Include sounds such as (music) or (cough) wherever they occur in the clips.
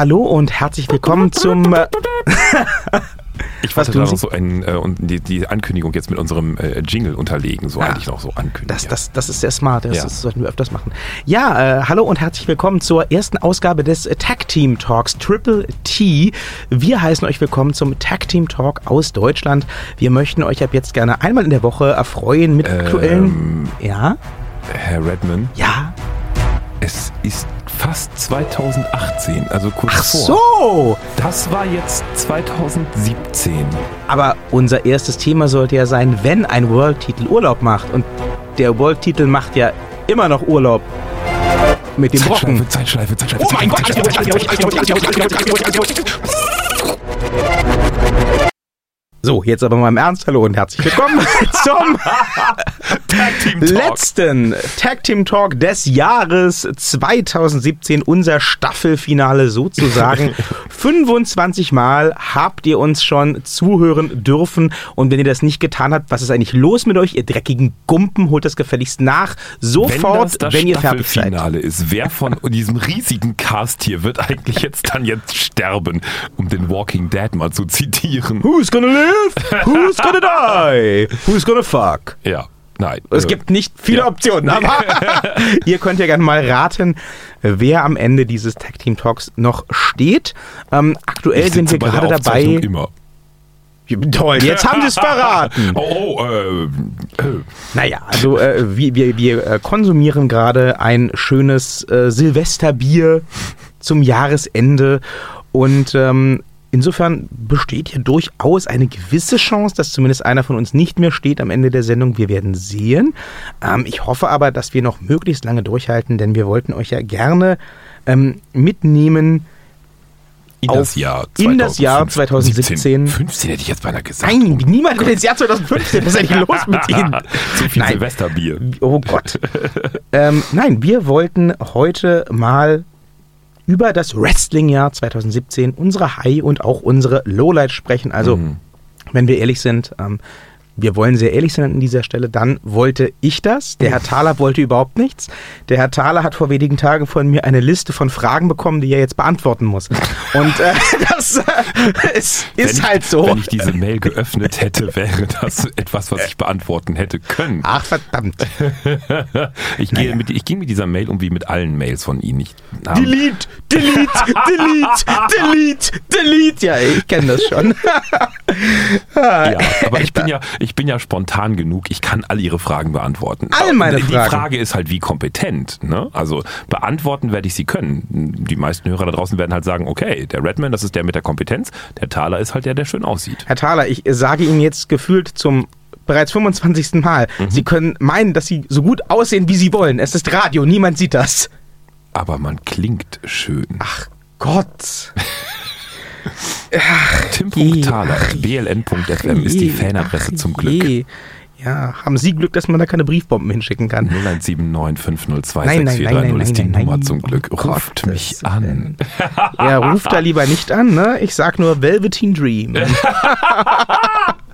hallo und herzlich willkommen zum. Äh, (laughs) ich wollte da noch so ein, äh, und die, die, Ankündigung jetzt mit unserem äh, Jingle unterlegen, so ja, eigentlich noch so ankündigen. Das, das, das ist sehr smart, das, ja. das sollten wir öfters machen. Ja, äh, hallo und herzlich willkommen zur ersten Ausgabe des Tag Team Talks Triple T. Wir heißen euch willkommen zum Tag Team Talk aus Deutschland. Wir möchten euch ab jetzt gerne einmal in der Woche erfreuen mit ähm, aktuellen. Ja? Herr Redman? Ja. Es ist fast 2018, also kurz Ach vor. so! Das war jetzt 2017. Aber unser erstes Thema sollte ja sein, wenn ein World-Titel Urlaub macht. Und der World-Titel macht ja immer noch Urlaub. Mit dem Zeitschleife, Brocken. Zeitschleife, Zeitschleife, Zeitschleife. Oh mein Gott! So, jetzt aber mal im Ernst. Hallo und herzlich willkommen (laughs) zum Tag Team Talk. letzten Tag Team Talk des Jahres 2017. Unser Staffelfinale sozusagen. (laughs) 25 Mal habt ihr uns schon zuhören dürfen. Und wenn ihr das nicht getan habt, was ist eigentlich los mit euch? Ihr dreckigen Gumpen, holt das gefälligst nach. Sofort, wenn, das das wenn ihr fertig seid. Staffelfinale ist, wer von (laughs) diesem riesigen Cast hier wird eigentlich jetzt dann jetzt sterben, um den Walking Dead mal zu zitieren? Who's gonna live? Live? Who's gonna (laughs) die? Who's gonna fuck? Ja. Nein. Es gibt nicht viele ja. Optionen, aber (laughs) (laughs) ihr könnt ja gerne mal raten, wer am Ende dieses Tag Team Talks noch steht. Ähm, aktuell sind wir gerade dabei. Immer. Toll, jetzt haben sie es verraten. Oh, oh äh, äh. Naja, also äh, wir, wir, wir äh, konsumieren gerade ein schönes äh, Silvesterbier zum Jahresende und ähm, Insofern besteht hier durchaus eine gewisse Chance, dass zumindest einer von uns nicht mehr steht am Ende der Sendung. Wir werden sehen. Ähm, ich hoffe aber, dass wir noch möglichst lange durchhalten, denn wir wollten euch ja gerne ähm, mitnehmen. In das, Jahr 2015. in das Jahr 2017. 15 hätte ich jetzt beinahe gesagt. Nein, niemand will ins Jahr 2015. Was ist eigentlich los mit Ihnen? (laughs) Zu viel nein. Silvesterbier. Oh Gott. ähm, nein, wir wollten heute mal über das Wrestling-Jahr 2017, unsere High- und auch unsere Lowlights sprechen. Also, mhm. wenn wir ehrlich sind, ähm, wir wollen sehr ehrlich sein an dieser Stelle, dann wollte ich das. Der Herr Thaler wollte überhaupt nichts. Der Herr Thaler hat vor wenigen Tagen von mir eine Liste von Fragen bekommen, die er jetzt beantworten muss. Und äh, (laughs) das äh, ist, ist ich, halt so. Wenn ich diese Mail geöffnet hätte, wäre das etwas, was ich beantworten hätte können. Ach verdammt. (laughs) ich, gehe mit, ich gehe mit dieser Mail um wie mit allen Mails von Ihnen. Ich, delete, delete, delete, delete, delete. Ja, ich kenne das schon. (laughs) ja, aber ich bin ja, ich bin ja spontan genug, ich kann all Ihre Fragen beantworten. All meine Die Fragen. Die Frage ist halt, wie kompetent. Ne? Also beantworten werde ich sie können. Die meisten Hörer da draußen werden halt sagen, okay, der Redman, das ist der mit der Kompetenz, der Thaler ist halt der, der schön aussieht. Herr Thaler, ich sage Ihnen jetzt gefühlt zum bereits 25. Mal, mhm. Sie können meinen, dass Sie so gut aussehen, wie Sie wollen. Es ist Radio, niemand sieht das. Aber man klingt schön. Ach Gott. (laughs) Tim.thaler, bln.fm ist die Fanadresse zum Glück. Ja, haben Sie Glück, dass man da keine Briefbomben hinschicken kann? 0179 502 6430 ist die nein, Nummer zum Glück. Ruft mich an. Ja, ruft da lieber nicht an, ne? Ich sag nur Velveteen Dream. (laughs)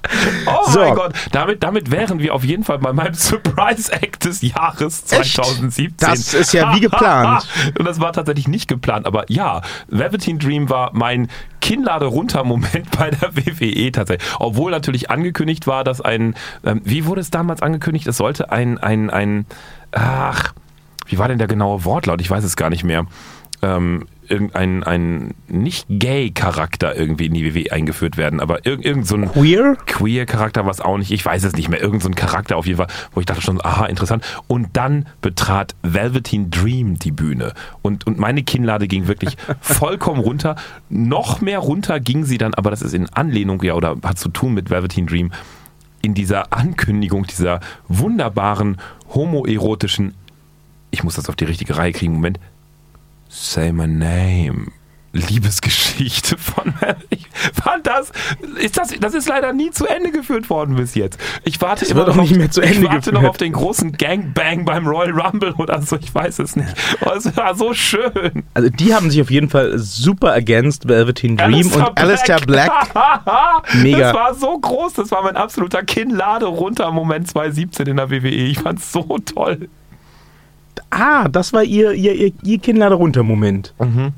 Oh so. mein Gott, damit, damit wären wir auf jeden Fall bei meinem Surprise Act des Jahres 2017. Echt? Das ist ja wie geplant. (laughs) Und das war tatsächlich nicht geplant, aber ja, Velveteen Dream war mein Kinnlade runter Moment (laughs) bei der WWE tatsächlich. Obwohl natürlich angekündigt war, dass ein, ähm, wie wurde es damals angekündigt? Es sollte ein, ein, ein, ach, wie war denn der genaue Wortlaut? Ich weiß es gar nicht mehr. Ähm, irgendein ein nicht gay Charakter irgendwie in die WWE eingeführt werden, aber irgend, irgend so ein queer? Queer Charakter was auch nicht, ich weiß es nicht mehr, irgend so ein Charakter auf jeden Fall, wo ich dachte schon, aha, interessant. Und dann betrat Velveteen Dream die Bühne. Und und meine Kinnlade ging wirklich (laughs) vollkommen runter, noch mehr runter ging sie dann, aber das ist in Anlehnung ja oder hat zu tun mit Velveteen Dream in dieser Ankündigung dieser wunderbaren homoerotischen ich muss das auf die richtige Reihe kriegen, Moment, Say My Name. Liebesgeschichte von ich fand das ist das das ist leider nie zu Ende geführt worden bis jetzt. Ich warte das immer noch nicht mehr zu Ende Ich warte geführt. noch auf den großen Gangbang beim Royal Rumble oder so, ich weiß es nicht. Oh, es war so schön. Also die haben sich auf jeden Fall super ergänzt Velveteen Dream Alistair und Black. Alistair Black. (laughs) Mega. Das war so groß, das war mein absoluter Kinnlade runter Moment 2017 in der WWE. Ich fand's so toll. Ah, das war ihr, ihr, ihr, ihr Kinnlade runter Moment. Mhm.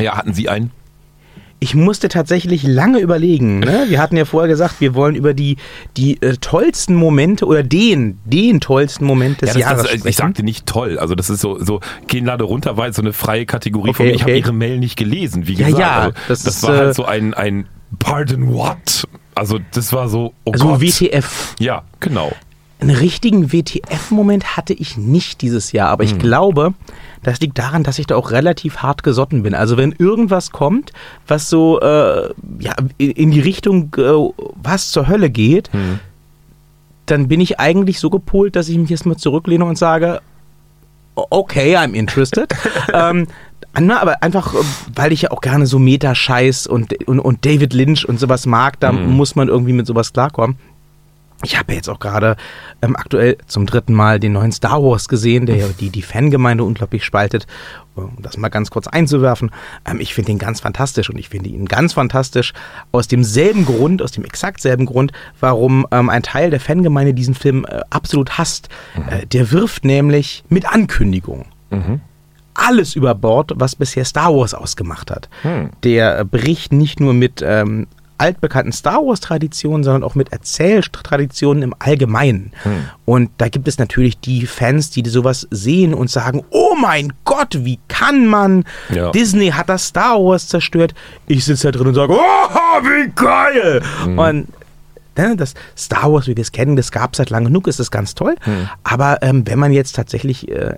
Ja, hatten Sie einen? Ich musste tatsächlich lange überlegen. Ne? (laughs) Wir hatten ja vorher gesagt, wir wollen über die, die äh, tollsten Momente oder den, den tollsten Moment des Ja, das, Jahres das, sprechen. ich sagte nicht toll. Also das ist so, so Kinnlade runter war jetzt so eine freie Kategorie von Okay, mir. Ich habe okay. Ihre Mail nicht gelesen, wie Ja, gesagt. ja, also, das das, ist, war äh, halt so ein, ein Pardon what? Also das war so, oh also Gott. WTF. Ja, genau. Einen richtigen WTF-Moment hatte ich nicht dieses Jahr, aber ich Hm. glaube, das liegt daran, dass ich da auch relativ hart gesotten bin. Also wenn irgendwas kommt, was so äh, ja, in die Richtung äh, was zur Hölle geht, Hm. dann bin ich eigentlich so gepolt, dass ich mich erstmal zurücklehne und sage, "O- okay, I'm interested. (laughs) ähm, na, aber einfach, äh, weil ich ja auch gerne so Meta-Scheiß und, und, und David Lynch und sowas mag, da Mhm. muss man irgendwie mit sowas klarkommen. Ich habe jetzt auch gerade ähm, aktuell zum dritten Mal den neuen Star Wars gesehen, der ja die, die Fangemeinde unglaublich spaltet. Um das mal ganz kurz einzuwerfen. Ähm, ich finde ihn ganz fantastisch und ich finde ihn ganz fantastisch aus demselben Grund, aus dem exakt selben Grund, warum ähm, ein Teil der Fangemeinde diesen Film äh, absolut hasst. Äh, der wirft nämlich mit Ankündigung alles über Bord, was bisher Star Wars ausgemacht hat. Hm. Der äh, bricht nicht nur mit ähm, altbekannten Star Wars-Traditionen, sondern auch mit Erzähltraditionen im Allgemeinen. Hm. Und da gibt es natürlich die Fans, die sowas sehen und sagen, oh mein Gott, wie kann man? Ja. Disney hat das Star Wars zerstört. Ich sitze da drin und sage, oh, wie geil! Hm. Und ne, das Star Wars, wie wir es kennen, das gab es seit lang genug, ist das ganz toll. Hm. Aber ähm, wenn man jetzt tatsächlich äh,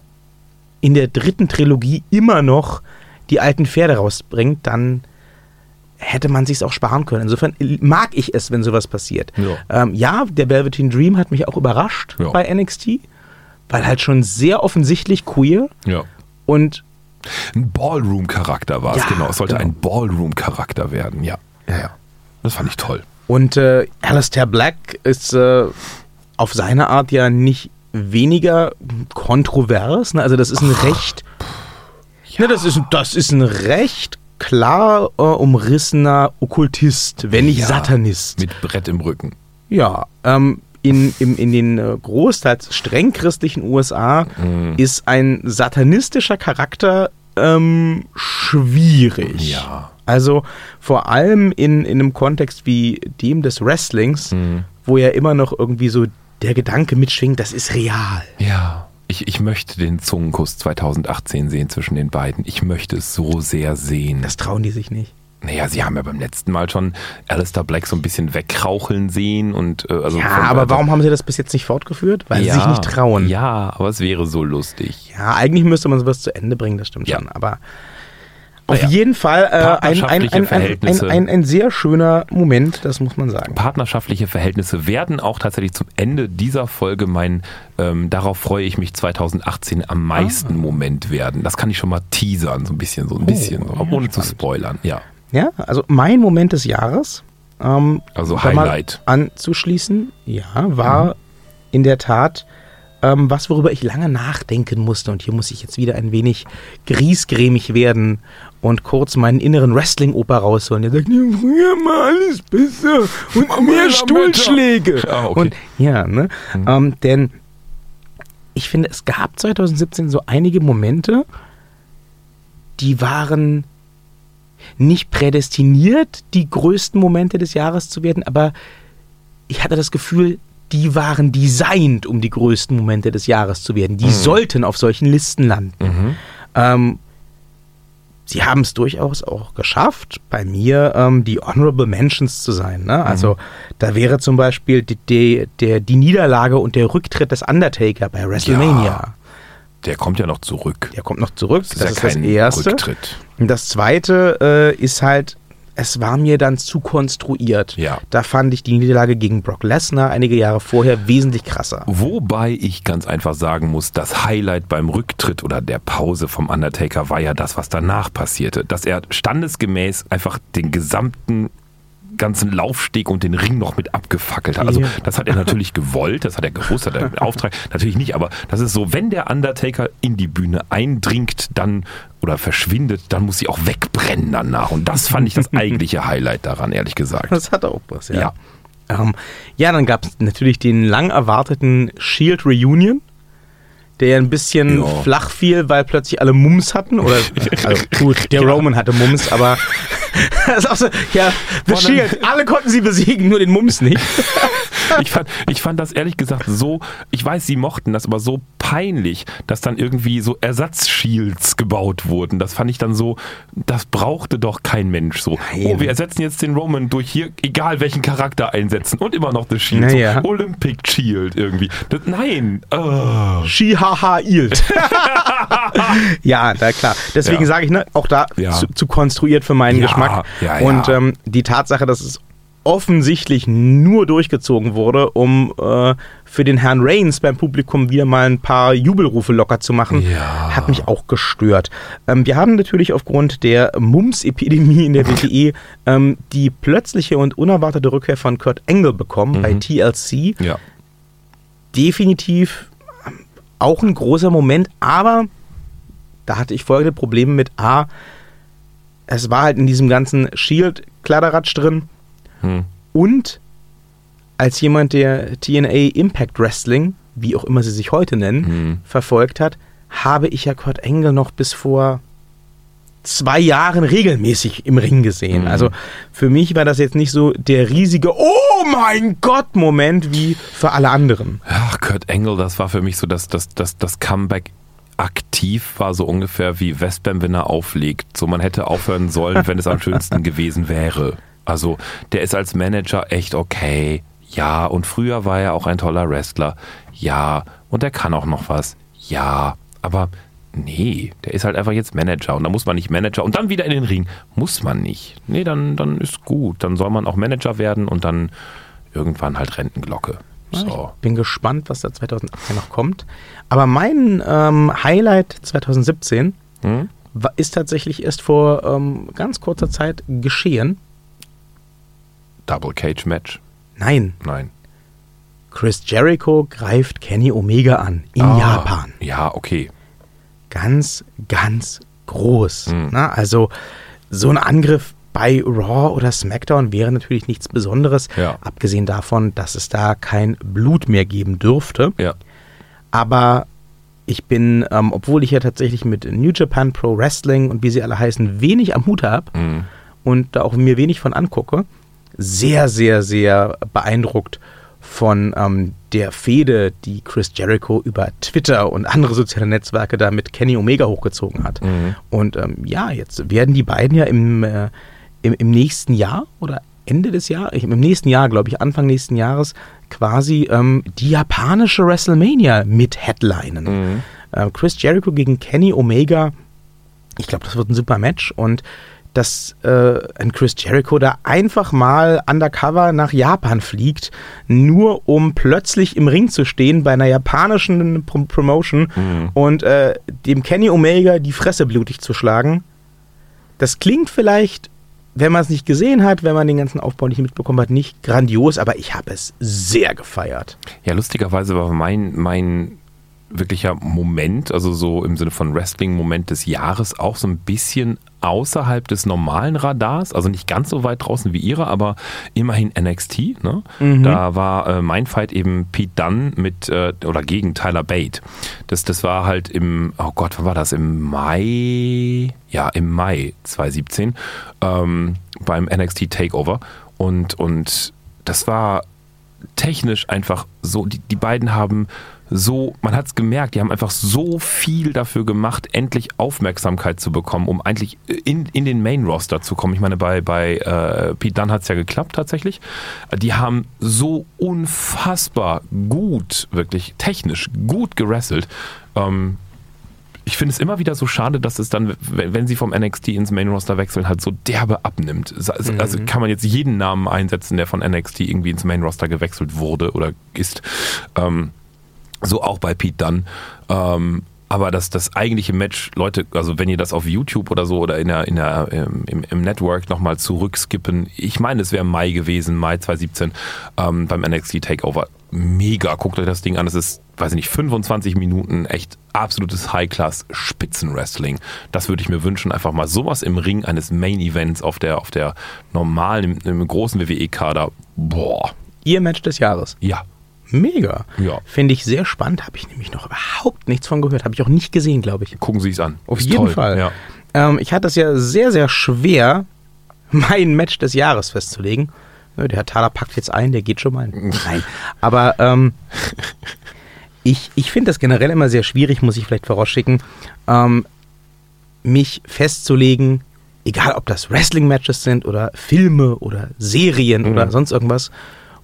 in der dritten Trilogie immer noch die alten Pferde rausbringt, dann hätte man sich's auch sparen können. Insofern mag ich es, wenn sowas passiert. Ja. Ähm, ja, der Velveteen Dream hat mich auch überrascht Ja. bei NXT, weil halt schon sehr offensichtlich queer Ja. und Ein Ballroom-Charakter war es, Ja, genau. Es sollte genau. ein Ballroom-Charakter werden, ja. Ja, ja. Das fand ich toll. Und äh, Alistair Black ist äh, auf seine Art ja nicht weniger kontrovers. Ne? Also das ist ein recht, ne, das ist, das ist ein recht klar äh, umrissener Okkultist, wenn nicht Ja. Satanist. Mit Brett im Rücken. Ja, ähm, in, in, in den äh, großteils streng christlichen USA Mhm. ist ein satanistischer Charakter ähm, schwierig. Ja. Also vor allem in, in einem Kontext wie dem des Wrestlings, Mhm. wo ja immer noch irgendwie so der Gedanke mitschwingt, das ist real. Ja. Ich, ich möchte den Zungenkuss 2018 sehen zwischen den beiden. Ich möchte es so sehr sehen. Das trauen die sich nicht. Naja, sie haben ja beim letzten Mal schon Alistair Black so ein bisschen wegraucheln sehen und äh, also Ja, aber warum haben sie das bis jetzt nicht fortgeführt? Weil ja, sie sich nicht trauen. Ja, aber es wäre so lustig. Ja, eigentlich müsste man sowas zu Ende bringen, das stimmt Ja. schon. Aber auf Naja. jeden Fall äh, ein, ein, ein, ein, sehr schöner Moment, das muss man sagen. Partnerschaftliche Verhältnisse werden auch tatsächlich zum Ende dieser Folge mein, ähm, darauf freue ich mich 2018 am meisten Moment werden. Das kann ich schon mal teasern, so ein bisschen, so ein bisschen, ja, ohne zu spannend. spoilern. Ja. Ja, also mein Moment des Jahres, ähm, Also Highlight. anzuschließen, ja, war in der Tat ähm, was, worüber ich lange nachdenken musste. Und hier muss ich jetzt wieder ein wenig griesgrämig werden und kurz meinen inneren Wrestling-Oper rausholen. Der sagt, ja, früher war alles besser und mehr. Stuhlschläge. Ah, okay. Und ja, ne? Ähm, denn ich finde, es gab 2017 so einige Momente, die waren nicht prädestiniert, die größten Momente des Jahres zu werden, aber ich hatte das Gefühl, die waren designt, um die größten Momente des Jahres zu werden. Die sollten auf solchen Listen landen. Mhm. Ähm, sie haben es durchaus auch geschafft, bei mir ähm, die Honorable Mentions zu sein. Ne? Also da wäre zum Beispiel die, die, der, die Niederlage und der Rücktritt des Undertaker bei WrestleMania. Ja. Der kommt ja noch zurück. Der kommt noch zurück. Das, ja ist das Erste. Rücktritt. Und das Zweite äh, ist halt, es war mir dann zu konstruiert. Ja. Da fand ich die Niederlage gegen Brock Lesnar einige Jahre vorher wesentlich krasser. Wobei ich ganz einfach sagen muss, das Highlight beim Rücktritt oder der Pause vom Undertaker war ja das, was danach passierte. Dass er standesgemäß einfach den gesamten ganzen Laufsteg und den Ring noch mit abgefackelt hat. Also Ja. das hat er (laughs) natürlich gewollt, das hat er gewusst, hat er einen Auftrag, natürlich nicht, aber das ist so, wenn der Undertaker in die Bühne eindringt, dann oder verschwindet, dann muss sie auch wegbrennen danach. Und das fand ich das (laughs) eigentliche Highlight daran, ehrlich gesagt. Das hat auch was, ja. Ja. Ja, ähm, ja dann gab es natürlich den lang erwarteten Shield Reunion. der ja ein bisschen Ja. flach fiel, weil plötzlich alle Mums hatten. Oder (laughs) also gut, der Roman hatte Mums, aber das ist auch so, ja, The Shield, alle konnten sie besiegen, nur den Mums nicht. (laughs) Ich fand, ich fand das ehrlich gesagt so, ich weiß, sie mochten das, aber so peinlich, dass dann irgendwie so Ersatzshields gebaut wurden. Das fand ich dann so, das brauchte doch kein Mensch so. Nein. Oh, wir ersetzen jetzt den Roman durch hier, egal welchen Charakter einsetzen und immer noch das Shield. Naja. So Olympic Shield irgendwie. Das, nein. Oh. Shihaha Ilt. (laughs) ja, na klar. Deswegen Ja. sage ich, ne, auch da Ja. zu, zu konstruiert für meinen Ja, Geschmack. Und ähm, die Tatsache, dass es offensichtlich nur durchgezogen wurde, um äh, für den Herrn Reigns beim Publikum wieder mal ein paar Jubelrufe locker zu machen, Ja. hat mich auch gestört. Ähm, wir haben natürlich aufgrund der Mumps-Epidemie in der (laughs) WWE ähm, die plötzliche und unerwartete Rückkehr von Kurt Angle bekommen bei TLC Ja. definitiv auch ein großer Moment, aber da hatte ich folgende Probleme mit A. Es war halt in diesem ganzen Shield-Kladderadatsch drin Hm. und als jemand, der TNA Impact Wrestling, wie auch immer sie sich heute nennen, Hm. verfolgt hat, habe ich ja Kurt Angle noch bis vor zwei Jahren regelmäßig im Ring gesehen. Mhm. Also für mich war das jetzt nicht so der riesige Oh mein Gott Moment wie für alle anderen. Ach, Kurt Angle, das war für mich so das, das, das, das Comeback aktiv war so ungefähr wie Westbam, wenn er auflegt. So, man hätte aufhören sollen, wenn es am schönsten gewesen wäre. Also, der ist als Manager echt okay. Ja, und früher war er auch ein toller Wrestler. Ja, und er kann auch noch was. Ja, aber nee, der ist halt einfach jetzt Manager und da muss man nicht Manager und dann wieder in den Ring. Muss man nicht. Nee, dann, dann ist gut. Dann soll man auch Manager werden und dann irgendwann halt Rentenglocke. So. Ich bin gespannt, was da 2018 noch kommt. Aber mein ähm, Highlight 2017 Hm? ist tatsächlich erst vor ähm, ganz kurzer Zeit geschehen. Double Cage Match? Nein, Nein. Chris Jericho greift Kenny Omega an in Ah, Japan. Ja, okay. Ganz, ganz groß. Mhm. Na, also so ein Angriff bei Raw oder SmackDown wäre natürlich nichts Besonderes, Ja. abgesehen davon, dass es da kein Blut mehr geben dürfte. Ja. Aber ich bin, ähm, obwohl ich ja tatsächlich mit New Japan Pro Wrestling und wie sie alle heißen, wenig am Hut habe Mhm. und da auch mir wenig von angucke, sehr, sehr, sehr beeindruckt von ähm, der Fehde, die Chris Jericho über Twitter und andere soziale Netzwerke da mit Kenny Omega hochgezogen hat. Mhm. Und ähm, ja, jetzt werden die beiden ja im, äh, im, im nächsten Jahr oder Ende des Jahres, im nächsten Jahr, glaube ich, Anfang nächsten Jahres, quasi ähm, die japanische WrestleMania mit Headlinen. Mhm. Äh, Chris Jericho gegen Kenny Omega, ich glaube, das wird ein super Match und dass äh, ein Chris Jericho da einfach mal undercover nach Japan fliegt, nur um plötzlich im Ring zu stehen bei einer japanischen Prom Promotion Mhm. und äh, dem Kenny Omega die Fresse blutig zu schlagen. Das klingt vielleicht, wenn man es nicht gesehen hat, wenn man den ganzen Aufbau nicht mitbekommen hat, nicht grandios, aber ich habe es sehr gefeiert. Ja, lustigerweise war mein, mein wirklicher Moment, also so im Sinne von Wrestling-Moment des Jahres, auch so ein bisschen außerhalb des normalen Radars, also nicht ganz so weit draußen wie ihre, aber immerhin NXT. Ne? Da war äh, mein Fight eben Pete Dunne mit äh, oder gegen Tyler Bate. Das, das war halt im, oh Gott, wann war das? Im Mai, ja, im Mai 2017 ähm, beim NXT Takeover. Und, und das war technisch einfach so, die, die beiden haben so, man hat es gemerkt, die haben einfach so viel dafür gemacht, endlich Aufmerksamkeit zu bekommen, um eigentlich in, in den Main-Roster zu kommen. Ich meine, bei, bei äh, Pete Dunne hat es ja geklappt tatsächlich. Die haben so unfassbar gut, wirklich technisch gut gerasselt. Ähm, ich finde es immer wieder so schade, dass es dann, wenn sie vom NXT ins Main Roster wechseln, halt so derbe abnimmt. Also also kann man jetzt jeden Namen einsetzen, der von NXT irgendwie ins Main Roster gewechselt wurde oder ist. Ähm, so auch bei Pete Dunne. Ähm, aber das, das eigentliche Match, Leute, also wenn ihr das auf YouTube oder so oder in der, in der, ähm, im, im Network nochmal zurückskippen, ich meine, es wäre Mai gewesen, Mai 2017, ähm, beim NXT Takeover. Mega, guckt euch das Ding an. Es ist, weiß ich nicht, 25 Minuten, echt absolutes High-Class-Spitzenwrestling. Das würde ich mir wünschen, einfach mal sowas im Ring eines Main-Events auf der, auf der normalen, im, im großen WWE-Kader. Boah, Ihr Match des Jahres. ja, Mega. Ja. Finde ich sehr spannend. Habe ich nämlich noch überhaupt nichts von gehört. Habe ich auch nicht gesehen, glaube ich. Gucken Sie es an. Auf Ist jeden toll. Fall. Ja. Ähm, ich hatte es ja sehr, sehr schwer, (laughs) mein Match des Jahres festzulegen. Der Herr Thaler packt jetzt ein, der geht schon mal. Nein. Aber ähm, (laughs) ich, ich finde das generell immer sehr schwierig, muss ich vielleicht vorausschicken, ähm, mich festzulegen, egal ob das Wrestling-Matches sind oder Filme oder Serien Mhm. oder sonst irgendwas,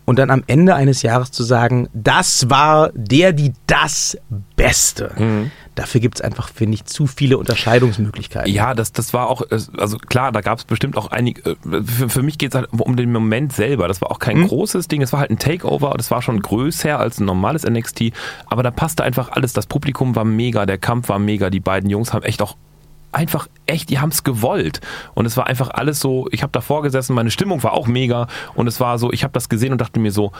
und dann am Ende eines Jahres zu sagen, das war der, die das Beste. Mhm. Dafür gibt es einfach, finde ich, zu viele Unterscheidungsmöglichkeiten. Ja, das, das war auch, also klar, da gab es bestimmt auch einige, äh, für, für mich geht es halt um den Moment selber. Das war auch kein großes Ding, es war halt ein Takeover, das war schon größer als ein normales NXT, aber da passte einfach alles. Das Publikum war mega, der Kampf war mega, die beiden Jungs haben echt auch einfach echt, die haben es gewollt. Und es war einfach alles so, ich habe davor gesessen, meine Stimmung war auch mega und es war so, ich habe das gesehen und dachte mir so,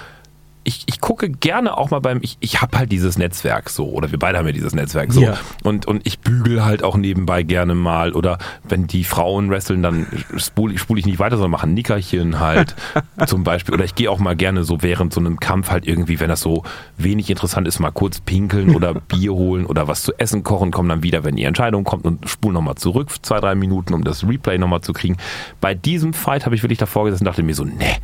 ich, ich gucke gerne auch mal beim, ich, ich habe halt dieses Netzwerk so, oder wir beide haben ja dieses Netzwerk so. Ja. Und, und ich bügel halt auch nebenbei gerne mal. Oder wenn die Frauen wresteln, dann spule spul ich nicht weiter, sondern mache ein Nickerchen halt (laughs) zum Beispiel. Oder ich gehe auch mal gerne so während so einem Kampf halt irgendwie, wenn das so wenig interessant ist, mal kurz pinkeln oder (laughs) Bier holen oder was zu essen kochen, kommen dann wieder, wenn die Entscheidung kommt und spulen nochmal zurück, zwei, drei Minuten, um das Replay nochmal zu kriegen. Bei diesem Fight habe ich wirklich davor gesessen und dachte mir so, ne,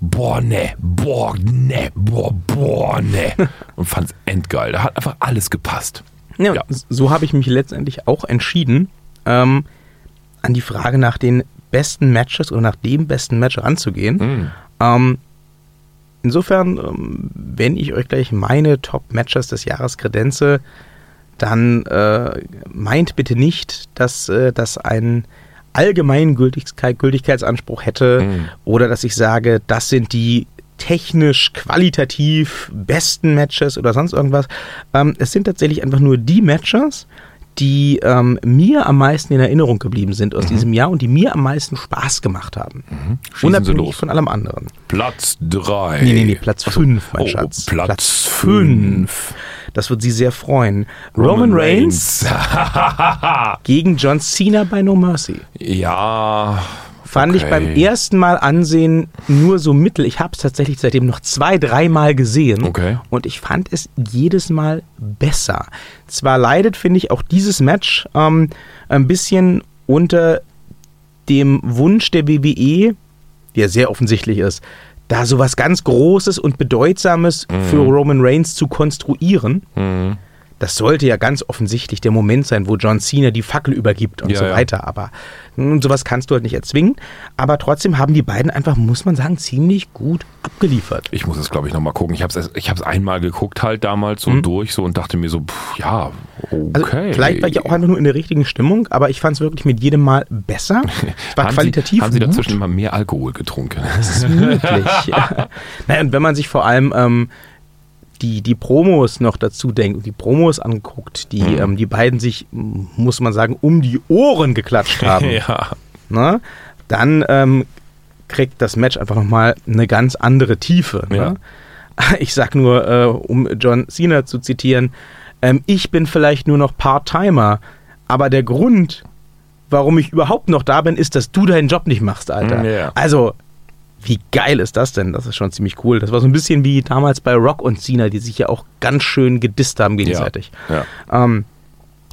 boah, ne, boah, ne, boah, boah, ne. (laughs) Und fand's endgeil. Da hat einfach alles gepasst. Ja, Ja. so habe ich mich letztendlich auch entschieden, ähm, an die Frage nach den besten Matches oder nach dem besten Match ranzugehen. Mhm. Ähm, insofern, ähm, wenn ich euch gleich meine Top-Matches des Jahres kredenze, dann äh, meint bitte nicht, dass äh, das einen allgemeinen Gültigkeit, Gültigkeitsanspruch hätte Mhm. oder dass ich sage, das sind die technisch, qualitativ besten Matches oder sonst irgendwas. Ähm, es sind tatsächlich einfach nur die Matches, die ähm, mir am meisten in Erinnerung geblieben sind aus diesem Jahr und die mir am meisten Spaß gemacht haben. Mhm. Schießen Unabhängig von allem anderen. Platz 3. Nee, nee, nee, Platz 5, mein oh, Schatz. Platz fünf. 5. Das wird Sie sehr freuen. Roman, Reigns (laughs) gegen John Cena bei No Mercy. ja. Fand ich okay. beim ersten Mal ansehen nur so mittel. Ich habe es tatsächlich seitdem noch zwei, dreimal gesehen. Okay. Und ich fand es jedes Mal besser. Zwar leidet, finde ich, auch dieses Match ähm, ein bisschen unter dem Wunsch der WWE, der sehr offensichtlich ist, da sowas ganz Großes und Bedeutsames für Roman Reigns zu konstruieren. Mhm. Das sollte ja ganz offensichtlich der Moment sein, wo John Cena die Fackel übergibt und Ja, so ja. weiter. Aber nun, sowas kannst du halt nicht erzwingen. Aber trotzdem haben die beiden einfach, muss man sagen, ziemlich gut abgeliefert. Ich muss es, glaube ich, nochmal gucken. Ich habe es ich hab's einmal geguckt halt damals so durch so und dachte mir so, pff, ja, okay. Also vielleicht war ich auch einfach nur in der richtigen Stimmung, aber ich fand es wirklich mit jedem Mal besser. Es (laughs) war haben qualitativ Sie, haben Sie gut. dazwischen immer mehr Alkohol getrunken? Das ist möglich. (laughs) (laughs) naja, und wenn man sich vor allem ähm, die, die Promos noch dazu denkt und die Promos anguckt, die ähm, die beiden sich, muss man sagen, um die Ohren geklatscht haben, (laughs) ja. ne, dann ähm, kriegt das Match einfach nochmal eine ganz andere Tiefe. Ne? Ja. (laughs) Ich sag nur, äh, um John Cena zu zitieren, ähm, ich bin vielleicht nur noch Part-Timer, aber der Grund, warum ich überhaupt noch da bin, ist, dass du deinen Job nicht machst, Alter. Mm, ja. Also, wie geil ist das denn? Das ist schon ziemlich cool. Das war so ein bisschen wie damals bei Rock und Cena, die sich ja auch ganz schön gedisst haben gegenseitig. Ja. Ähm,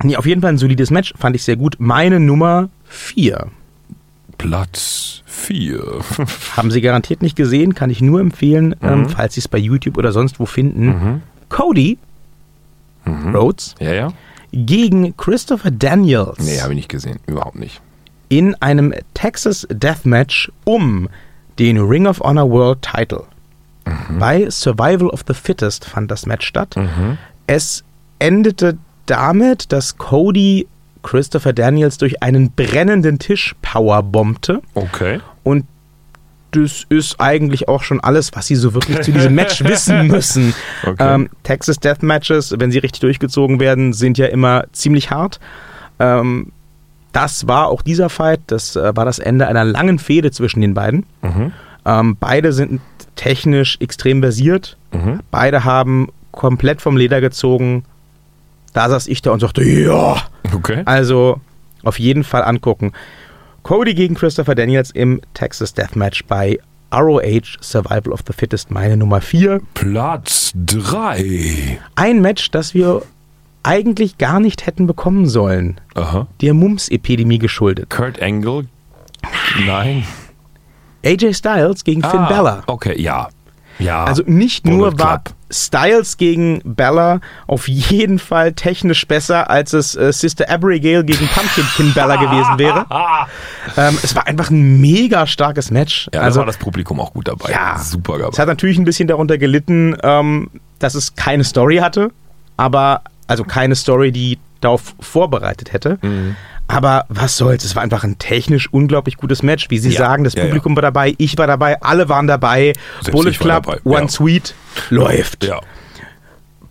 nee, auf jeden Fall ein solides Match, fand ich sehr gut. Meine Nummer 4. Platz 4. (laughs) Haben Sie garantiert nicht gesehen, kann ich nur empfehlen, ähm, falls Sie es bei YouTube oder sonst wo finden. Cody Rhodes ja, ja? gegen Christopher Daniels Nee, habe ich nicht gesehen. Überhaupt nicht. in einem Texas Deathmatch um den Ring of Honor World Title. Bei Survival of the Fittest fand das Match statt. Es endete damit, dass Cody Christopher Daniels durch einen brennenden Tisch powerbombte. Okay. Und das ist eigentlich auch schon alles, was sie so wirklich zu diesem Match (laughs) wissen müssen. Okay. Ähm, Texas Death Matches, wenn sie richtig durchgezogen werden, sind ja immer ziemlich hart. Ähm, das war auch dieser Fight. Das äh, war das Ende einer langen Fehde zwischen den beiden. Mhm. Ähm, beide sind technisch extrem versiert. Mhm. Beide haben komplett vom Leder gezogen. Da saß ich da und sagte, ja. Okay. Also auf jeden Fall angucken. Cody gegen Christopher Daniels im Texas Deathmatch bei ROH Survival of the Fittest meine Nummer 4. Platz 3. Ein Match, das wir eigentlich gar nicht hätten bekommen sollen. Aha. Der Mumps-Epidemie geschuldet. Kurt Angle? Nein. AJ Styles gegen Finn Ah, Balor. Okay, ja. Ja. Also nicht nur war Club. Styles gegen Bella auf jeden Fall technisch besser, als es äh, Sister Abigail gegen Pumpkin Bella gewesen wäre. (laughs) Ähm, es war einfach ein mega starkes Match. Ja, also da war das Publikum auch gut dabei. Ja. Super es dabei. hat natürlich ein bisschen darunter gelitten, ähm, dass es keine Story hatte, aber also keine Story, die darauf vorbereitet hätte. Mhm. Aber was soll's, es war einfach ein technisch unglaublich gutes Match. Wie Sie Ja, sagen, das ja, Publikum war dabei, ich war dabei, alle waren dabei. Selbst Bullet Club, dabei, One ja. Sweet, läuft. Ja.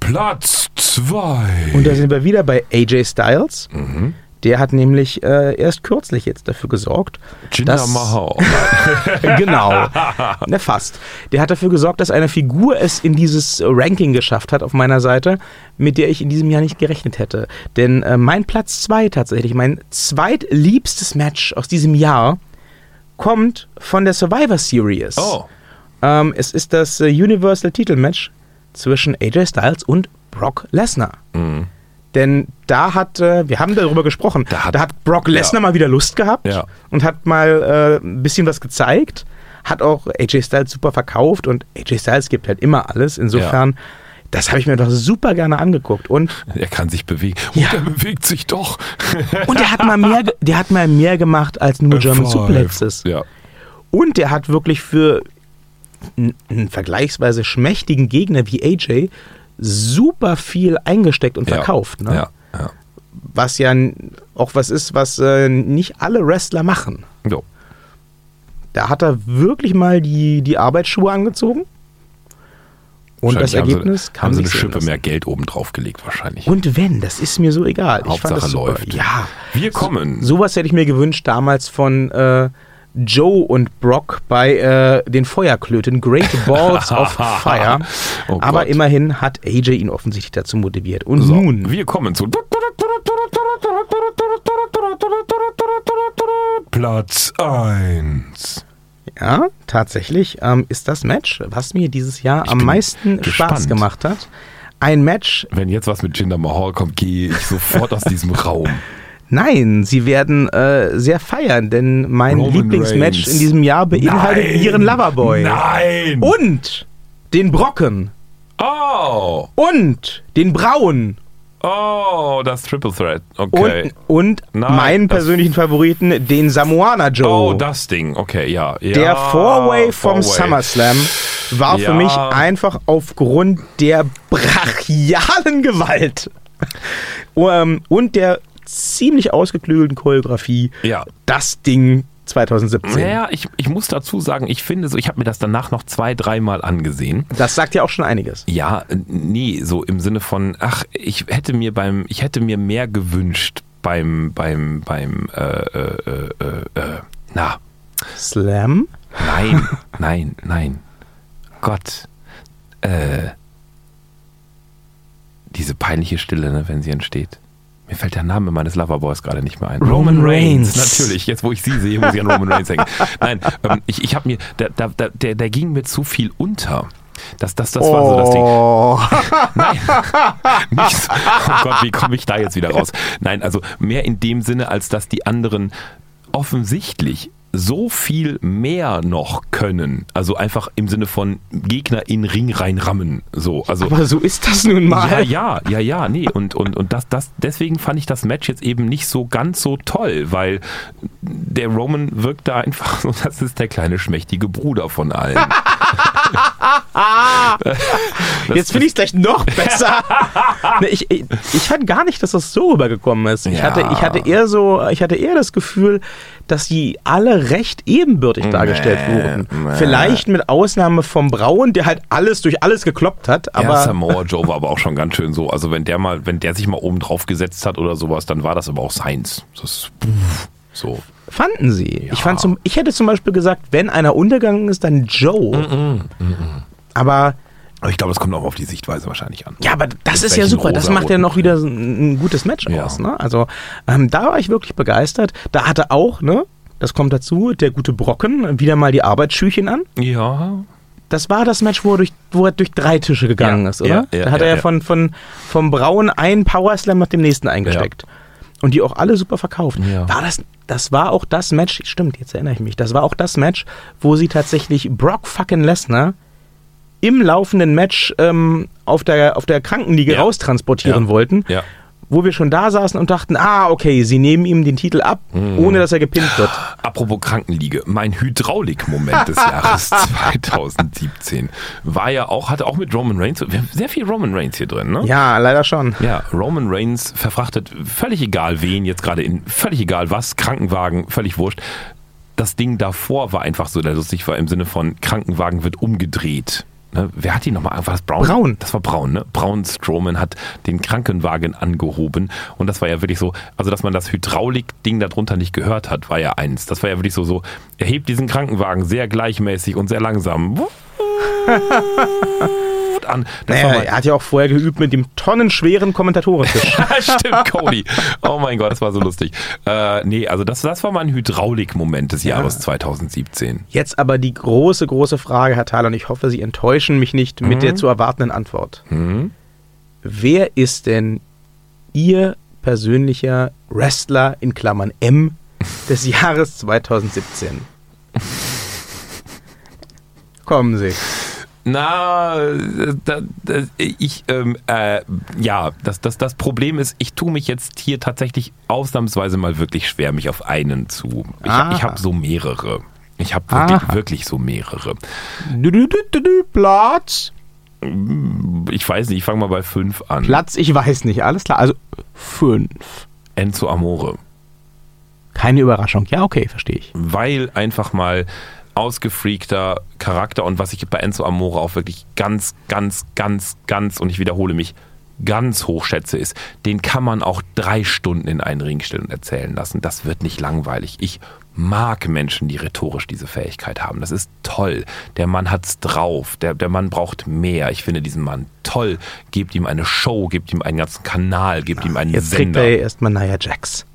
Platz 2. Und da sind wir wieder bei AJ Styles. Mhm. Der hat nämlich äh, erst kürzlich jetzt dafür gesorgt, Jinder dass- Mahal. (laughs) genau, ne, fast. Der hat dafür gesorgt, dass eine Figur es in dieses Ranking geschafft hat auf meiner Seite, mit der ich in diesem Jahr nicht gerechnet hätte. Denn äh, mein Platz 2 tatsächlich, mein zweitliebstes Match aus diesem Jahr, kommt von der Survivor Series. Oh. Ähm, es ist das äh, Universal Titelmatch zwischen AJ Styles und Brock Lesnar. Mhm. Denn da hat, äh, wir haben darüber gesprochen, Da da hat- hat, Brock Lesnar mal wieder Lust gehabt Ja. und hat mal äh, ein bisschen was gezeigt, hat auch AJ Styles super verkauft und AJ Styles gibt halt immer alles. Insofern, das habe ich mir doch super gerne angeguckt. Und, Er kann sich bewegen. Ja. Und er bewegt sich doch. (laughs) und der hat mal mehr, der hat mal mehr gemacht als nur German Five. Suplexes. Ja. Und der hat wirklich für einen vergleichsweise schmächtigen Gegner wie AJ super viel eingesteckt und verkauft. Ja. Ne? Ja. ja. Was ja auch was ist, was äh, nicht alle Wrestler machen. So. Da hat er wirklich mal die, die Arbeitsschuhe angezogen. Und das Wahrscheinlich haben Ergebnis sie, kann haben sie eine Schippe mehr Geld oben drauf gelegt wahrscheinlich. Und wenn, das ist mir so egal. Hauptsache läuft. Ja. Wir kommen. Sowas hätte ich mir gewünscht damals von äh, Joe und Brock bei äh, den Feuerklöten Great Balls of (laughs) Fire. Oh Aber Gott. immerhin hat AJ ihn offensichtlich dazu motiviert. Und So, nun, wir kommen zu Platz 1. ja, tatsächlich ähm, ist das Match, was mir dieses Jahr am bin meisten Spaß gespannt. gemacht hat. Ein Match, Wenn jetzt was mit Jinder Mahal kommt, gehe ich sofort aus diesem Raum. (laughs) nein, sie werden äh, sehr feiern, denn mein Roman Lieblingsmatch Reigns. in diesem Jahr beinhaltet Nein! ihren Loverboy. Nein! Und den Brocken. Oh! Und den Braun. Oh, das Triple Threat. Okay. Und, und Nein, meinen persönlichen Favoriten, den Samoana Joe. oh, das Ding. Okay, ja. ja der Four-Way vom Four-Way. SummerSlam war Ja. für mich einfach aufgrund der brachialen Gewalt (laughs) ähm, und der ziemlich ausgeklügelten Choreografie Ja. das Ding 2017. Naja, ich, ich muss dazu sagen, ich finde so, ich habe mir das danach noch zwei, dreimal angesehen. Das sagt ja auch schon einiges. Ja, äh, nee, so im Sinne von, ach, ich hätte mir beim, ich hätte mir mehr gewünscht beim, beim, beim, äh, äh, äh, äh, äh, na, Slam? nein, (laughs) nein, nein. Gott, äh, diese peinliche Stille, ne, wenn sie entsteht. Mir fällt der Name meines Loverboys gerade nicht mehr ein. Roman Reigns. Natürlich, jetzt wo ich sie sehe, muss ich an Roman Reigns denken. (laughs) Nein, ähm, ich, ich habe mir, der, der, der, der, der ging mir zu viel unter. Das, das, das war so das Ding. Oh. Nein, (laughs) nicht so. Oh Gott, wie komme ich da jetzt wieder raus? Nein, also mehr in dem Sinne, als dass die anderen offensichtlich so viel mehr noch können. Also einfach im Sinne von Gegner in Ring reinrammen. So, also Aber so ist das nun ja, mal. ja, ja, ja, nee. Und, und, und das, das, deswegen fand ich das Match jetzt eben nicht so ganz so toll, weil der Roman wirkt da einfach so, (laughs) das ist der kleine schmächtige Bruder von allen. (laughs) (laughs) Jetzt finde ich es gleich noch besser. (laughs) Ich, ich, ich fand gar nicht, dass das so rübergekommen ist. Ich, Ja. hatte, ich hatte eher so, ich hatte eher das Gefühl, dass die alle recht ebenbürtig dargestellt Nee, wurden. nee. Vielleicht mit Ausnahme vom Braun, der halt alles durch alles gekloppt hat, Aber aber Samoa (laughs) Joe war aber auch schon ganz schön so. Also wenn der mal, wenn der sich mal oben drauf gesetzt hat oder sowas, dann war das aber auch seins. Das ist so. fanden sie. Ja. Ich, fand zum, ich hätte zum Beispiel gesagt, wenn einer untergegangen ist, dann Joe. Aber Aber ich glaube, es kommt auch auf die Sichtweise wahrscheinlich an. Ja, aber das ist ja super. Das macht ja noch wieder ein, ein gutes Match Ja. aus. Ne? Also ähm, da war ich wirklich begeistert. Da hatte auch ne, das kommt dazu, der gute Brocken, wieder mal die Arbeitsschüchen an. Ja. Das war das Match, wo er durch, wo er durch drei Tische gegangen Ja, ist, oder? ja, ja, da hat er ja, ja ja. von, von, vom Brauen einen Powerslam nach dem nächsten eingesteckt. Und die auch alle super verkauft. Ja. War das, das war auch das Match, stimmt, jetzt erinnere ich mich, das war auch das Match, wo sie tatsächlich Brock fucking Lesnar im laufenden Match ähm, auf, der, auf der Krankenliege Ja. raustransportieren Ja. wollten, Ja. Wo wir schon da saßen und dachten, ah, okay, sie nehmen ihm den Titel ab, Mhm. ohne dass er gepinnt wird. Apropos Krankenliege, mein Hydraulik-Moment des Jahres (laughs) 2017 war ja auch, hatte auch mit Roman Reigns, wir haben sehr viel Roman Reigns hier drin, ne? Ja, leider schon. Ja, Roman Reigns verfrachtet völlig egal wen, jetzt gerade in völlig egal was, Krankenwagen, völlig wurscht. Das Ding davor war einfach so, der lustig war im Sinne von Krankenwagen wird umgedreht. Ne? Wer hat die nochmal? War das Braun? Braun. Das war Braun, ne? Braun Strowman hat den Krankenwagen angehoben und das war ja wirklich so, also dass man das Hydraulik-Ding darunter nicht gehört hat, war ja eins. Das war ja wirklich so, so, er hebt diesen Krankenwagen sehr gleichmäßig und sehr langsam (laughs) an. Das war Naja, er hat ja auch vorher geübt mit dem tonnenschweren Kommentatorentisch. (laughs) Stimmt, Cody. Oh mein Gott, das war so lustig. Äh, nee, also das, das war mal ein Hydraulik-Moment des Jahres 2017. Jetzt aber die große, große Frage, Herr Thaler, und ich hoffe, Sie enttäuschen mich nicht mit der zu erwartenden Antwort. Mhm. Wer ist denn Ihr persönlicher Wrestler in Klammern M des Jahres 2017? (laughs) Kommen Sie. Na, da, da, ich, ähm, äh, ja, das, das, das Problem ist, ich tue mich jetzt hier tatsächlich ausnahmsweise mal wirklich schwer, mich auf einen zu. Ich, Aha. ich habe so mehrere. Ich habe wirklich, Aha. wirklich so mehrere. Du, du, du, du, du, Platz. Ich weiß nicht, ich fange mal bei fünf an. Platz, ich weiß nicht, alles klar. Also fünf. Enzo Amore. Keine Überraschung. Ja, okay, verstehe ich. weil einfach mal ausgefreakter Charakter und was ich bei Enzo Amore auch wirklich ganz, ganz, ganz, ganz und ich wiederhole mich, ganz hoch schätze, ist, den kann man auch drei Stunden in einen Ring stellen und erzählen lassen. Das wird nicht langweilig. Ich mag Menschen, die rhetorisch diese Fähigkeit haben. Das ist toll. Der Mann hat's drauf. Der, der Mann braucht mehr. Ich finde diesen Mann toll. Gebt ihm eine Show, gebt ihm einen ganzen Kanal, gebt ihm einen Jetzt kriegt Sender. er ja erstmal Nia Jax.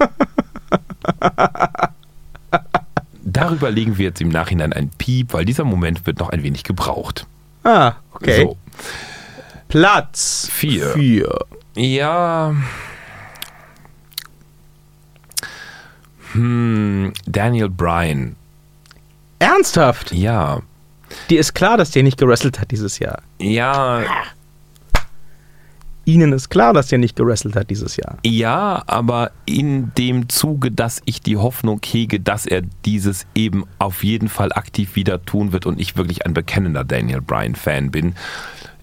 (laughs) Darüber legen wir jetzt im Nachhinein ein Piep, weil dieser Moment wird noch ein wenig gebraucht. Ah, okay. So. Platz Vier. vier. Ja. Hm, Daniel Bryan. Ernsthaft? Ja. Dir ist klar, dass der nicht gerestelt hat dieses Jahr. Ja, Ihnen ist klar, dass der nicht gerestelt hat dieses Jahr. ja, aber in dem Zuge, dass ich die Hoffnung hege, dass er dieses eben auf jeden Fall aktiv wieder tun wird und ich wirklich ein bekennender Daniel Bryan-Fan bin.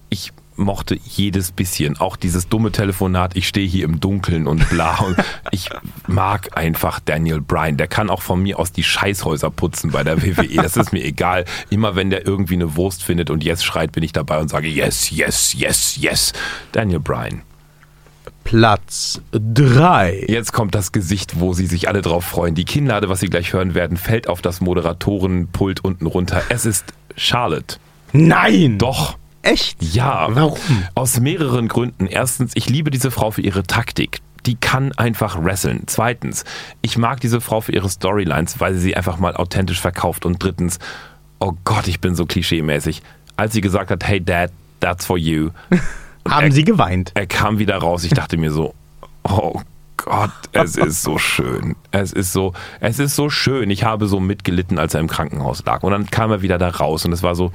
Ich mochte jedes bisschen, auch dieses dumme Telefonat, ich stehe hier im Dunkeln und bla. (laughs) Und ich mag einfach Daniel Bryan. Der kann auch von mir aus die Scheißhäuser putzen bei der WWE. Das ist mir egal. Immer wenn der irgendwie eine Wurst findet und Yes schreit, bin ich dabei und sage Yes, Yes, Yes, Yes. Daniel Bryan. Platz drei. Jetzt kommt das Gesicht, wo sie sich alle drauf freuen. Die Kinnlade, was sie gleich hören werden, fällt auf das Moderatorenpult unten runter. Es ist Charlotte. Nein! Doch. Echt? Ja. Warum? Aus mehreren Gründen. Erstens, ich liebe diese Frau für ihre Taktik. Die kann einfach wresteln. Zweitens, ich mag diese Frau für ihre Storylines, weil sie sie einfach mal authentisch verkauft. Und drittens, oh Gott, ich bin so klischeemäßig. Als sie gesagt hat, hey Dad, that's for you. (laughs) Haben er, Sie geweint? er kam wieder raus. Ich dachte mir so, oh Gott, es ist so schön. Es ist so, es ist so schön. Ich habe so mitgelitten, als er im Krankenhaus lag. Und dann kam er wieder da raus und es war so,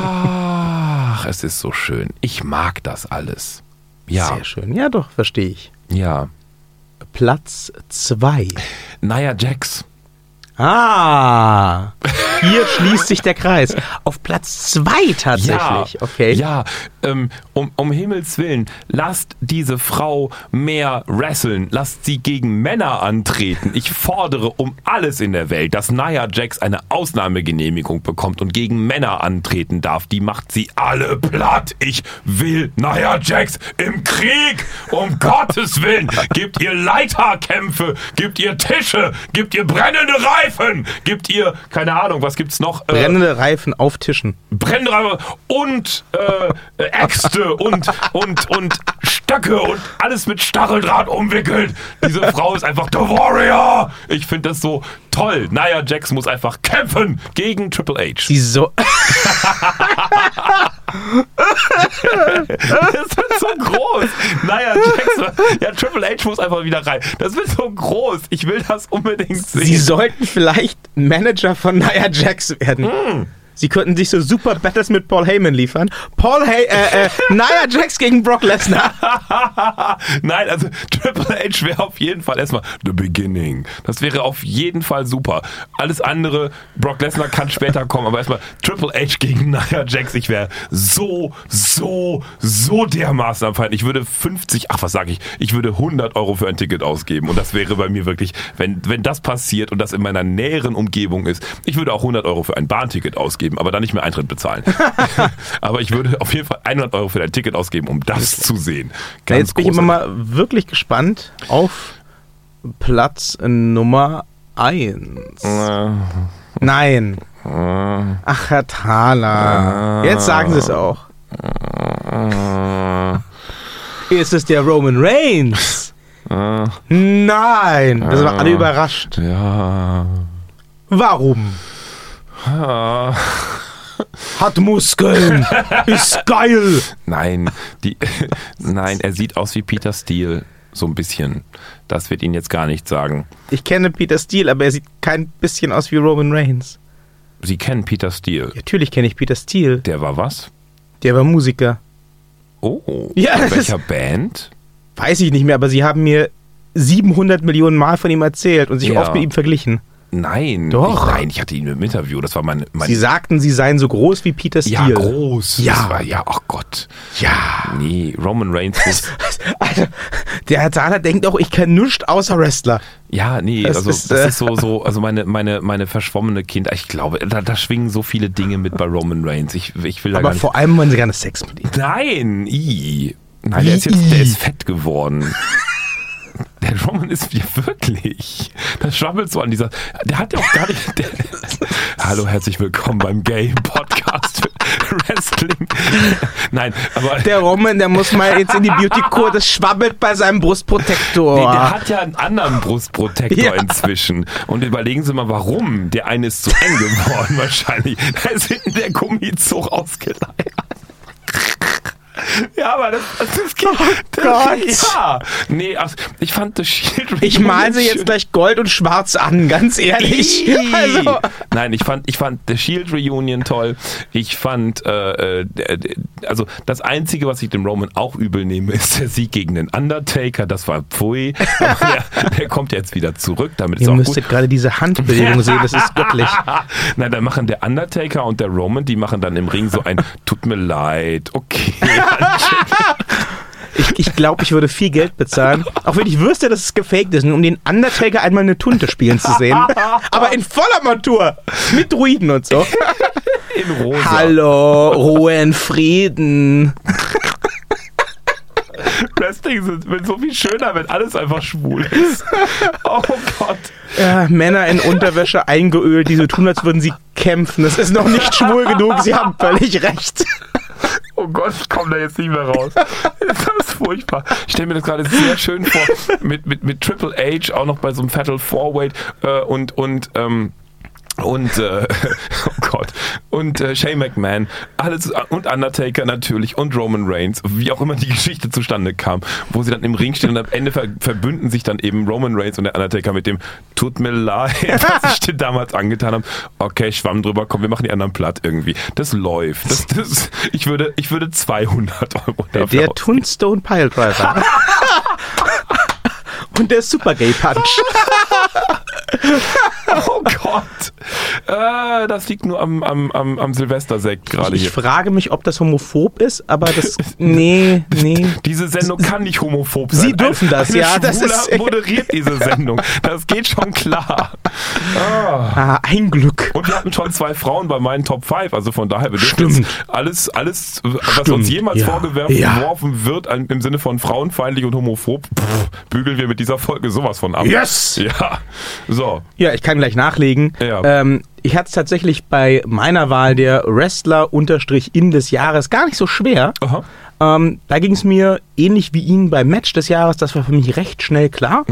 ach, es ist so schön. Ich mag das alles. Ja, Sehr schön. Ja, doch, verstehe ich. ja. Platz zwei. Nia Jax. Ah, (laughs) hier schließt sich der Kreis. Auf Platz zwei tatsächlich. Ja, okay. Ja, ähm, um, um Himmels Willen, lasst diese Frau mehr wresteln. Lasst sie gegen Männer antreten. Ich fordere um alles in der Welt, dass Nia Jax eine Ausnahmegenehmigung bekommt und gegen Männer antreten darf. Die macht sie alle platt. Ich will Nia Jax im Krieg. Um (laughs) Gottes Willen. Gebt ihr Leiterkämpfe. Gebt ihr Tische. Gebt ihr brennende Reifen. Gebt ihr, keine Ahnung, was gibt's noch? Äh, Brennende Reifen auf Tischen. Brennreiber und äh, Äxte und, und, und Stöcke und alles mit Stacheldraht umwickelt. Diese (laughs) Frau ist einfach The Warrior. Ich finde das so toll. Nia Jax muss einfach kämpfen gegen Triple H. Sie so. (laughs) (laughs) Das wird so groß. Nia Jax. Ja, Triple H muss einfach wieder rein. Das wird so groß. Ich will das unbedingt sehen. Sie sollten vielleicht Manager von Nia Jax werden. Hm. Sie könnten sich so super Battles mit Paul Heyman liefern. Paul Hey, äh, äh, (laughs) Nia Jax gegen Brock Lesnar. (laughs) Nein, also Triple H wäre auf jeden Fall erstmal the beginning. Das wäre auf jeden Fall super. Alles andere, Brock Lesnar kann später kommen, aber erstmal Triple H gegen Nia Jax. Ich wäre so, so, so dermaßen am Feind. Ich würde 50, ach was sage ich, ich würde 100 Euro für ein Ticket ausgeben und das wäre bei mir wirklich, wenn, wenn das passiert und das in meiner näheren Umgebung ist, ich würde auch 100 Euro für ein Bahnticket ausgeben, aber dann nicht mehr Eintritt bezahlen. (laughs) (laughs) aber ich würde auf jeden Fall 100 Euro für ein Ticket ausgeben, um das zu sehen. Ja, jetzt bin ich immer mal wirklich gespannt auf Platz Nummer 1. Äh, Nein. Ach, Herr Thaler. Jetzt sagen Sie es auch. Ist es der Roman Reigns? Nein. Das waren alle überrascht. Ja. Warum? Hat Muskeln. Ist geil. Nein, die, nein, er sieht aus wie Peter Steele. So ein bisschen. Das wird ihn jetzt gar nicht sagen. Ich kenne Peter Steele, aber er sieht kein bisschen aus wie Roman Reigns. Sie kennen Peter Steele. Natürlich kenne ich Peter Steele. Der war was? Der war Musiker. Oh. Ja, In welcher Band? Weiß ich nicht mehr, aber sie haben mir 700 Millionen Mal von ihm erzählt und sich Ja. oft mit ihm verglichen. Nein. Doch. Ich, nein, ich hatte ihn im Interview. Das war mein. mein Sie sagten, sie seien so groß wie Peter ja, Steele. groß. Ja. War, ja, ach Gott. Ja. Nee, Roman Reigns (laughs) muss. Alter, der Herr Zahler denkt auch, ich kann nichts außer Wrestler. Ja, nee, Das also ist, das äh, ist so, so, also meine, meine, meine verschwommene Kind, ich glaube, da, da schwingen so viele Dinge mit bei Roman Reigns. Ich, ich will da Aber vor allem wollen sie gerne Sex mit ihm. Nein, i. Nein, der ist jetzt, der ist fett geworden. Der Roman ist ja wirklich. Das schwammelt so an dieser. Der hat ja auch gar nicht. Der, Hallo, herzlich willkommen beim Gay Podcast Wrestling. Nein, aber. Der Roman, der muss mal jetzt in die Beauty-Kur, das schwabbelt bei seinem Brustprotektor. Nee, der hat ja einen anderen Brustprotektor Ja. inzwischen. Und überlegen Sie mal, warum. Der eine ist zu eng geworden wahrscheinlich. Da ist hinten der Gummizug ausgeleiert. Ja, aber das, das, das geht. das, Gott. Ja. Nee, ach, ich fand das Shield ich mal sie jetzt gleich gold und schwarz an, ganz ehrlich. (laughs) Also, Nein, ich fand, ich fand The Shield Reunion toll. Ich fand, äh, äh, also das Einzige, was ich dem Roman auch übel nehme, ist der Sieg gegen den Undertaker. Das war pfui. (laughs) Der, der kommt jetzt wieder zurück. Damit ihr müsstet gerade diese Handbewegung sehen, das ist göttlich. (laughs) Nein, dann machen der Undertaker und der Roman, die machen dann im Ring so ein Tut mir leid, okay. Ich, ich glaube, ich würde viel Geld bezahlen, auch wenn ich wüsste, dass es gefaked ist, nur um den Undertaker einmal eine Tunte spielen zu sehen. Aber in voller Montur, mit Druiden und so. In rosa. Hallo, Ruhe in Frieden. Wrestling ist- wird so viel schöner, wenn alles einfach schwul ist. Oh Gott. Ja, Männer in Unterwäsche eingeölt, die so tun, als würden sie kämpfen. Das ist noch nicht schwul genug, sie haben völlig recht. Oh Gott, ich komme da jetzt nicht mehr raus. (laughs) Das ist furchtbar. Ich stelle mir das gerade sehr schön vor, mit, mit, mit Triple H, auch noch bei so einem Fatal Four-Weight äh, und, und, ähm, und, äh, (laughs) oh Gott, und äh, Shane McMahon, alles, und Undertaker natürlich und Roman Reigns, wie auch immer die Geschichte zustande kam, wo sie dann im Ring stehen und am Ende ver verbünden sich dann eben Roman Reigns und der Undertaker mit dem Tut mir leid, (laughs) was ich dir damals angetan habe. Okay, schwamm drüber, komm, wir machen die anderen platt irgendwie. Das läuft. Das, das, ich, würde, ich würde 200 Euro dafür Der aus- Toonstone Piledriver. (laughs) Und der Super Gay Punch. Oh Gott. Äh, das liegt nur am, am, am, am Silvestersekt gerade Ich hier. frage mich, ob das homophob ist, aber das. (laughs) Nee, nee. Diese Sendung kann nicht homophob sein. Sie dürfen Ein- das, eine ja, das ist- (laughs) moderiert diese Sendung. Das geht schon klar. Ah. Ah, ein Glück. Und wir hatten schon zwei Frauen bei meinen Top 5, also von daher Stimmt. jetzt alles, alles, was Stimmt, uns jemals ja. vorgeworfen Ja. wird im Sinne von frauenfeindlich und homophob, pff, bügeln wir mit dieser Folge sowas von ab. Yes! Ja. So. Ja, ich kann gleich nachlegen. Ja. Ähm, ich hatte es tatsächlich bei meiner Wahl der Wrestler unterstrich in des Jahres gar nicht so schwer. Ähm, da ging es mir ähnlich wie Ihnen beim Match des Jahres, das war für mich recht schnell klar.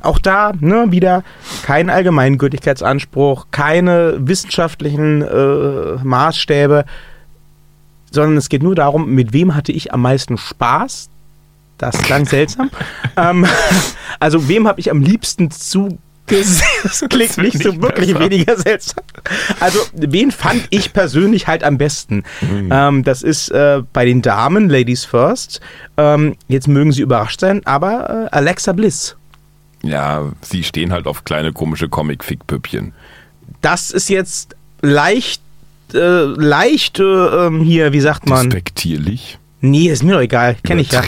Auch da ne, wieder kein Allgemeingültigkeitsanspruch, keine wissenschaftlichen äh, Maßstäbe, sondern es geht nur darum, mit wem hatte ich am meisten Spaß. Das klang seltsam. (laughs) ähm, (laughs) also wem habe ich am liebsten zu (laughs) das klingt nicht so wirklich besser. weniger seltsam. Also, wen fand (laughs) ich persönlich halt am besten? Mhm. Ähm, das ist äh, bei den Damen, Ladies First. Ähm, jetzt mögen Sie überrascht sein, aber äh, Alexa Bliss. Ja, sie stehen halt auf kleine komische Comic-Fick-Püppchen. Das ist jetzt leicht, äh, leicht äh, ähm, hier, wie sagt man? Respektierlich. Nee, ist mir doch egal, kenne ich ja.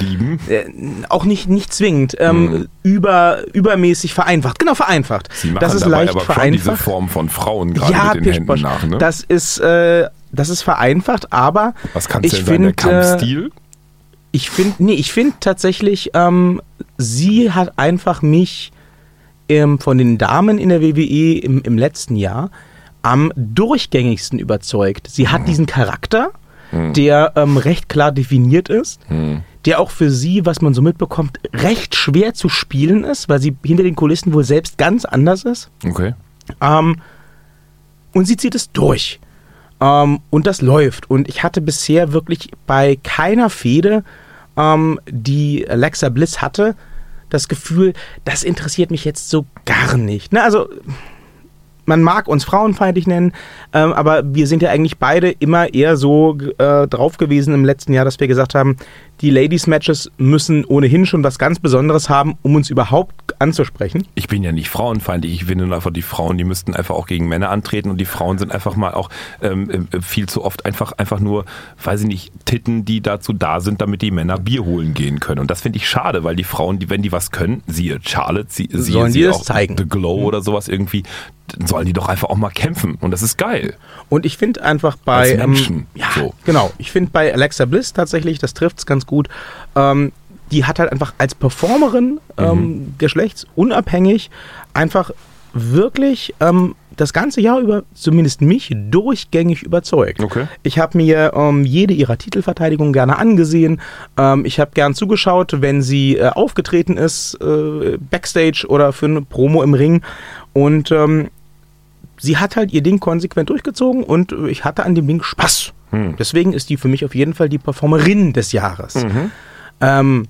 Äh, auch nicht, nicht zwingend. Ähm, über, übermäßig vereinfacht. Genau, vereinfacht. Sie machen das ist dabei leicht aber schon diese vereinfacht. Form von Frauen gerade ja, mit den Händen nach, ne? das ist, äh, das ist vereinfacht, aber Was kann es ich denn sein, der find, äh, Kampfstil? ich finde, nee, ich finde tatsächlich, ähm, sie hat einfach mich ähm, von den Damen in der WWE im, im letzten Jahr am durchgängigsten überzeugt. Sie Mhm. hat diesen Charakter, der ähm, recht klar definiert ist, Mhm. der auch für sie, was man so mitbekommt, recht schwer zu spielen ist, weil sie hinter den Kulissen wohl selbst ganz anders ist. Okay. Ähm, und sie zieht es durch. Ähm, und das läuft. Und ich hatte bisher wirklich bei keiner Fehde, ähm, die Alexa Bliss hatte, das Gefühl, das interessiert mich jetzt so gar nicht. Ne? Also, man mag uns frauenfeindlich nennen, ähm, aber wir sind ja eigentlich beide immer eher so äh, drauf gewesen im letzten Jahr, dass wir gesagt haben, die Ladies-Matches müssen ohnehin schon was ganz Besonderes haben, um uns überhaupt anzusprechen. Ich bin ja nicht frauenfeindlich. Ich finde einfach, die Frauen, die müssten einfach auch gegen Männer antreten und die Frauen sind einfach mal auch ähm, äh, viel zu oft einfach, einfach nur, weiß ich nicht, Titten, die dazu da sind, damit die Männer Bier holen gehen können. Und das finde ich schade, weil die Frauen, die, wenn die was können, siehe Charlotte, sie, siehe Sollen sie auch zeigen. The Glow oder sowas irgendwie, dann sollen die doch einfach auch mal kämpfen. Und das ist geil. Und ich finde einfach bei Als Menschen, ähm, ja, so. genau. Ich finde bei Alexa Bliss tatsächlich, das trifft es ganz gut. Ähm, die hat halt einfach als Performerin ähm, Mhm. geschlechtsunabhängig einfach wirklich ähm, das ganze Jahr über zumindest mich durchgängig überzeugt. Okay. Ich habe mir ähm, jede ihrer Titelverteidigungen gerne angesehen. Ähm, ich habe gern zugeschaut, wenn sie äh, aufgetreten ist, äh, backstage oder für eine Promo im Ring. Und ähm, sie hat halt ihr Ding konsequent durchgezogen und äh, ich hatte an dem Ding Spaß. Deswegen ist die für mich auf jeden Fall die Performerin des Jahres. Ähm,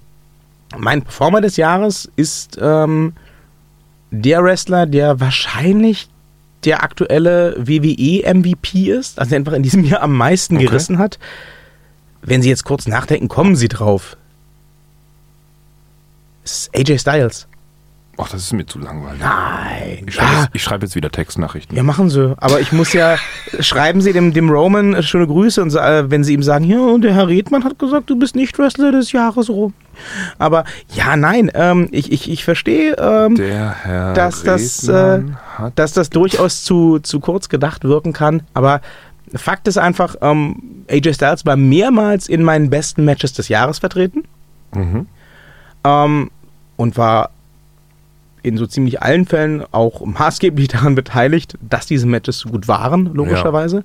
mein Performer des Jahres ist ähm, der Wrestler, der wahrscheinlich der aktuelle WWE-MVP ist, also einfach in diesem Jahr am meisten Okay. gerissen hat. Wenn Sie jetzt kurz nachdenken, kommen Sie drauf. Es ist AJ Styles. Ach, das ist mir zu langweilig. Nein. Ich schreibe Ja, jetzt, ich schreibe jetzt wieder Textnachrichten. ja, machen Sie. Aber ich muss ja, (laughs) schreiben Sie dem, dem Roman äh, schöne Grüße und äh, wenn Sie ihm sagen, ja, der Herr Redmann hat gesagt, du bist nicht Wrestler des Jahres, Rom. Aber ja, nein, ähm, ich, ich, ich verstehe, ähm, dass das, äh, dass das durchaus zu, zu kurz gedacht wirken kann. Aber Fakt ist einfach, ähm, AJ Styles war mehrmals in meinen besten Matches des Jahres vertreten. Mhm. Ähm, und war in so ziemlich allen Fällen auch maßgeblich (laughs) daran beteiligt, dass diese Matches so gut waren, logischerweise.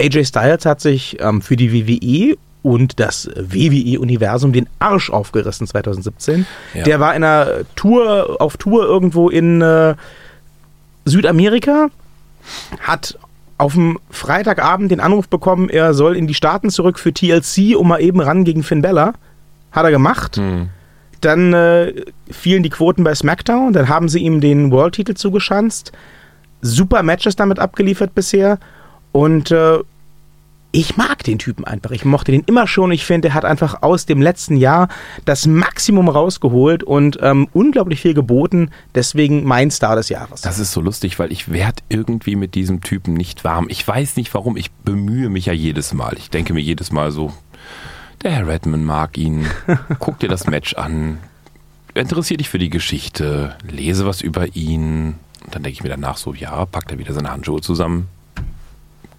AJ Styles hat sich ähm, für die WWE und das WWE-Universum den Arsch aufgerissen 2017. Ja. Der war in einer Tour, auf Tour irgendwo in äh, Südamerika, hat auf dem Freitagabend den Anruf bekommen, er soll in die Staaten zurück für TLC, um mal eben ran gegen Finn Bella. Hat er gemacht. Mhm. Dann äh, fielen die Quoten bei SmackDown, dann haben sie ihm den World-Titel zugeschanzt. Super Matches damit abgeliefert bisher. Und äh, ich mag den Typen einfach. Ich mochte den immer schon. Ich finde, er hat einfach aus dem letzten Jahr das Maximum rausgeholt und ähm, unglaublich viel geboten. Deswegen mein Star des Jahres. Das ist so lustig, weil ich werde irgendwie mit diesem Typen nicht warm. Ich weiß nicht warum. Ich bemühe mich ja jedes Mal. Ich denke mir jedes Mal so, der Herr Redman mag ihn. (laughs) Guck dir das Match an. Interessiert dich für die Geschichte. Lese was über ihn. Und dann denke ich mir danach so, ja, packt er wieder seine Handschuhe zusammen.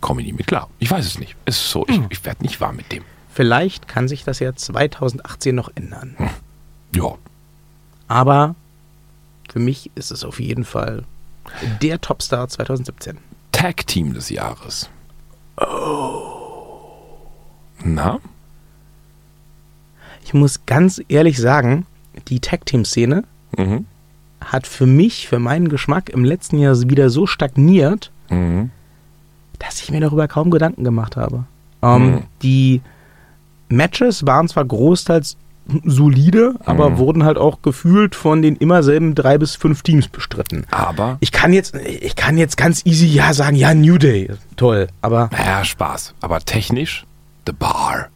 Komme ich nie mit klar. Ich weiß es nicht. Es ist so, ich, ich werde nicht warm mit dem. Vielleicht kann sich das ja 2018 noch ändern. Ja, Aber für mich ist es auf jeden Fall der Topstar 2017. Tag Team des Jahres. Oh. Na? Ich muss ganz ehrlich sagen, die Tag-Team-Szene Mhm. hat für mich, für meinen Geschmack im letzten Jahr wieder so stagniert, Mhm. dass ich mir darüber kaum Gedanken gemacht habe. Ähm, Mhm. Die Matches waren zwar großteils solide, aber Mhm. wurden halt auch gefühlt von den immer selben drei bis fünf Teams bestritten. Aber, Ich kann jetzt, ich kann jetzt ganz easy ja sagen, ja, New Day, toll, aber ja, Spaß. Aber technisch, The Bar.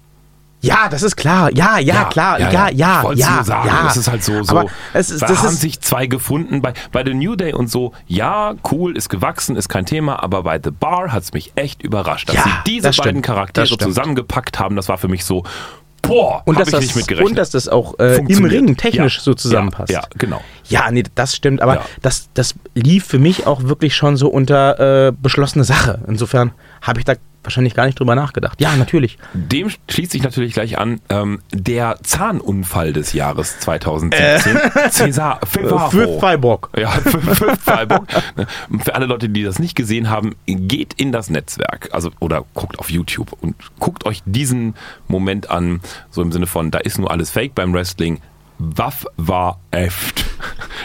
Ja, das ist klar, ja, ja, klar, ja, ja, ja, ja, nur sagen, ja. das ist halt so, so. Aber es ist, da das haben ist, sich zwei gefunden. Bei, bei The New Day und so, ja, cool, ist gewachsen, ist kein Thema, aber bei The Bar hat es mich echt überrascht, dass Ja, sie diese das beiden stimmt, Charaktere zusammengepackt haben. Das war für mich so, boah, und dass, das, mitgerechnet. und dass das auch äh, im. Ring technisch Ja, so zusammenpasst. Ja, ja, genau. Ja, nee, das stimmt, aber Ja. das, das lief für mich auch wirklich schon so unter äh, beschlossene Sache. Insofern habe ich da wahrscheinlich gar nicht drüber nachgedacht. Ja, natürlich. Dem schließt sich natürlich gleich an ähm, der Zahnunfall des Jahres 2017. (laughs) Cesar Fivaro. Für Freiburg. Ja, für, für Freiburg. Für alle Leute, die das nicht gesehen haben, geht in das Netzwerk, also oder guckt auf YouTube und guckt euch diesen Moment an, so im Sinne von, da ist nur alles Fake beim Wrestling. Waff war echt.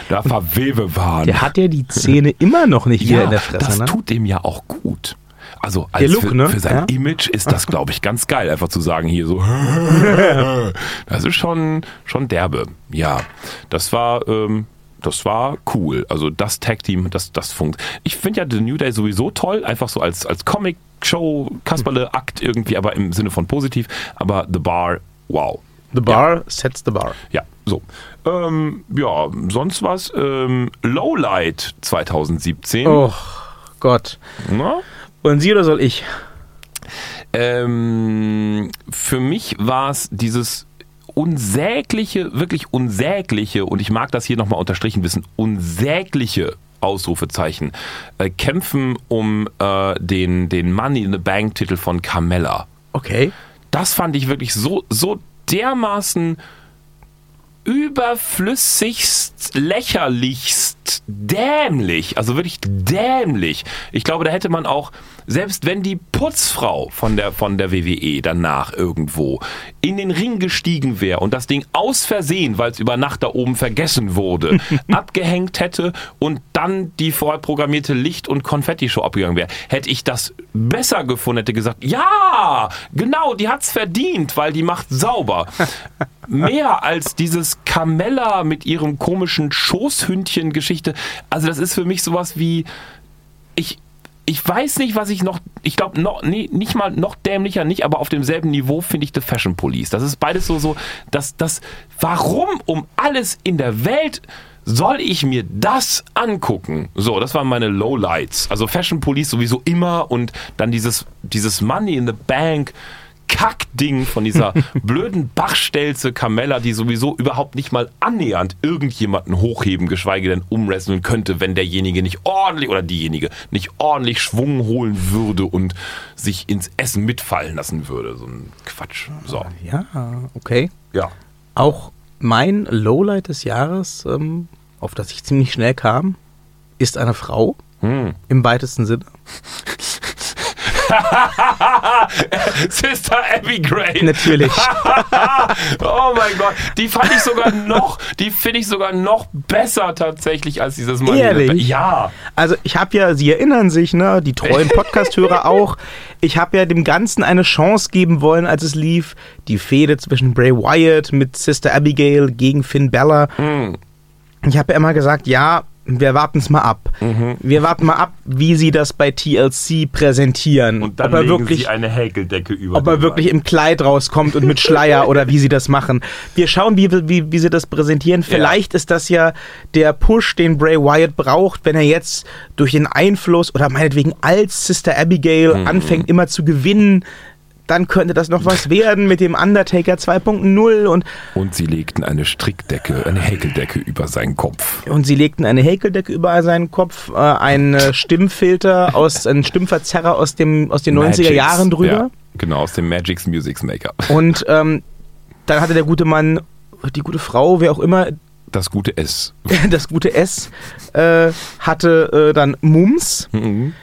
Da war Webewahn. Der hat ja die Zähne immer noch nicht hier in der Fresse. das ne? tut dem ja auch gut. Also als Look, für, ne? für sein Ja. Image ist das, glaube ich, ganz geil, einfach zu sagen hier so. (laughs) Das ist schon, schon derbe. Ja, das war, ähm, das war cool. Also das Tag-Team, das, das funkt. Ich finde ja The New Day sowieso toll, einfach so als, als Comic-Show, Kasperle-Akt irgendwie, aber im Sinne von positiv. Aber The Bar, wow. The bar sets the bar. Ja, so. Ähm, ja, sonst was. Ähm, Lowlight 2017. Oh Gott. Na? Und Sie oder soll ich? Ähm, für mich war es dieses unsägliche, wirklich unsägliche, und ich mag das hier nochmal unterstrichen wissen, unsägliche Ausrufezeichen, äh, kämpfen um äh, den, den Money in the Bank Titel von Carmella. Okay. Das fand ich wirklich so, so dermaßen überflüssigst, lächerlichst, dämlich. Also wirklich dämlich. Ich glaube, da hätte man auch, selbst wenn die Putzfrau von der, von der WWE danach irgendwo in den Ring gestiegen wäre und das Ding aus Versehen, weil es über Nacht da oben vergessen wurde, (laughs) abgehängt hätte und dann die vorher programmierte Licht- und Konfetti-Show abgegangen wäre, hätte ich das besser gefunden, hätte gesagt, ja, genau, die hat's verdient, weil die macht sauber. (laughs) Mehr als dieses Carmella mit ihrem komischen Schoßhündchen-Geschichte. Also das ist für mich sowas wie, ich, ich weiß nicht, was ich noch, ich glaube noch, nee, nicht mal noch dämlicher nicht, aber auf demselben Niveau finde ich The Fashion Police. Das ist beides so, so, dass das, warum um alles in der Welt soll ich mir das angucken? So, das waren meine Lowlights. Also Fashion Police sowieso immer und dann dieses, dieses Money in the Bank. Kackding von dieser (laughs) blöden Bachstelze Carmella, die sowieso überhaupt nicht mal annähernd irgendjemanden hochheben, geschweige denn umwresteln könnte, wenn derjenige nicht ordentlich oder diejenige nicht ordentlich Schwung holen würde und sich ins Essen mitfallen lassen würde. So ein Quatsch. So. Ja, okay. Ja. Auch mein Lowlight des Jahres, ähm, auf das ich ziemlich schnell kam, ist eine Frau. Hm. Im weitesten Sinne. (laughs) (laughs) Sister Abby Gray. Natürlich. (laughs) oh mein Gott, die fand ich sogar noch, die finde ich sogar noch besser tatsächlich als dieses the Ehrlich? Ja. Also ich habe ja, Sie erinnern sich, ne, die treuen (laughs) Podcast-Hörer auch. Ich habe ja dem Ganzen eine Chance geben wollen, als es lief. Die Fehde zwischen Bray Wyatt mit Sister Abigail gegen Finn Bella. Hm. Ich habe ja immer gesagt, ja, wir warten es mal ab. Mhm. Wir warten mal ab, wie sie das bei TLC präsentieren. Und dann ob er legen wirklich, sie eine Häkeldecke über. ob er wirklich im Kleid rauskommt und mit Schleier (laughs) oder wie sie das machen. Wir schauen, wie, wie, wie sie das präsentieren. Vielleicht ist das ja der Push, den Bray Wyatt braucht, wenn er jetzt durch den Einfluss oder meinetwegen als Sister Abigail Mhm. anfängt immer zu gewinnen. Dann könnte das noch was werden mit dem Undertaker 2.0 und, Und sie legten eine Strickdecke, eine Häkeldecke über seinen Kopf. und sie legten eine Häkeldecke über seinen Kopf, äh, einen äh, Stimmfilter aus, einen Stimmverzerrer aus, dem, aus den 90er Magix, Jahren drüber. Ja, genau, aus dem Magic's Music Maker. Und ähm, dann hatte der gute Mann, die gute Frau, wer auch immer, Das gute S. (laughs) das gute S, äh, hatte äh, dann Mums. Mhm.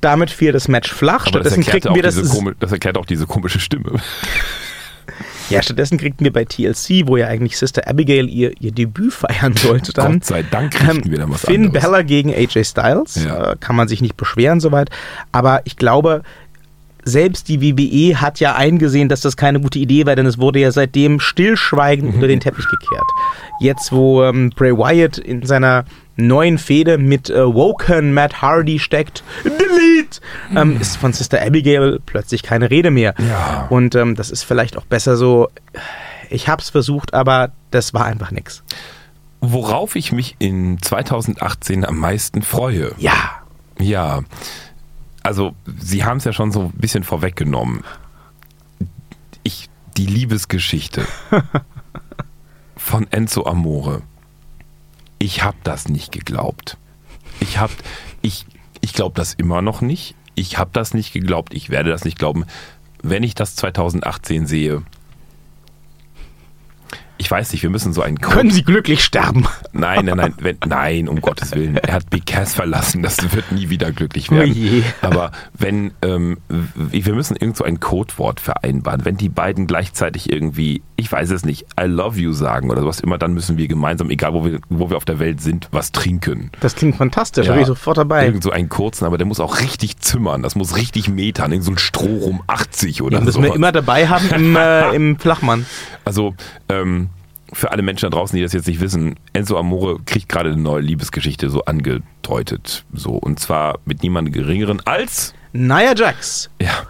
Damit fiel das Match flach. Aber das Stattdessen erklärt, kriegten wir das. das erklärt auch diese komische Stimme. (laughs) Ja, stattdessen kriegten wir bei TLC, wo ja eigentlich Sister Abigail ihr, ihr Debüt feiern sollte, dann. Gott sei Dank kriegten ähm, wir dann was Finn anderes. Bella gegen AJ Styles. Ja. Äh, kann man sich nicht beschweren soweit. Aber ich glaube, selbst die WWE hat ja eingesehen, dass das keine gute Idee war, denn es wurde ja seitdem stillschweigend unter den Teppich gekehrt. Jetzt, wo ähm, Bray Wyatt in seiner neuen Fehde mit äh, Woken Matt Hardy steckt, Delete, ähm, ist von Sister Abigail plötzlich keine Rede mehr. Ja. Und ähm, das ist vielleicht auch besser so. Ich hab's versucht, aber das war einfach nix. Worauf ich mich in 2018 am meisten freue. Ja. Ja, also Sie haben es ja schon so ein bisschen vorweggenommen. Ich, die Liebesgeschichte (laughs) von Enzo Amore. Ich habe das nicht geglaubt. Ich habe, ich, ich glaube das immer noch nicht. Ich habe das nicht geglaubt. Ich werde das nicht glauben, wenn ich das 2018 sehe. Ich weiß nicht, wir müssen so einen Code Können Sie glücklich sterben? Nein, nein, nein, (laughs) wenn, nein, um Gottes Willen. Er hat Big Cass verlassen, das wird nie wieder glücklich werden. Oh. Aber wenn, ähm, wir müssen irgend so ein Codewort vereinbaren. Wenn die beiden gleichzeitig irgendwie, ich weiß es nicht, I love you sagen oder sowas immer, dann müssen wir gemeinsam, egal wo wir, wo wir auf der Welt sind, was trinken. Das klingt fantastisch, da bin ich sofort dabei. Irgend so einen kurzen, aber der muss auch richtig zimmern. Das muss richtig metern. Irgend so ein Strohrum 80 oder Den müssen so. wir immer dabei haben im, äh, im (laughs) Flachmann. Also, ähm, für alle Menschen da draußen, die das jetzt nicht wissen, Enzo Amore kriegt gerade eine neue Liebesgeschichte so angedeutet. So, und zwar mit niemandem geringeren als, Nia Jax, ja,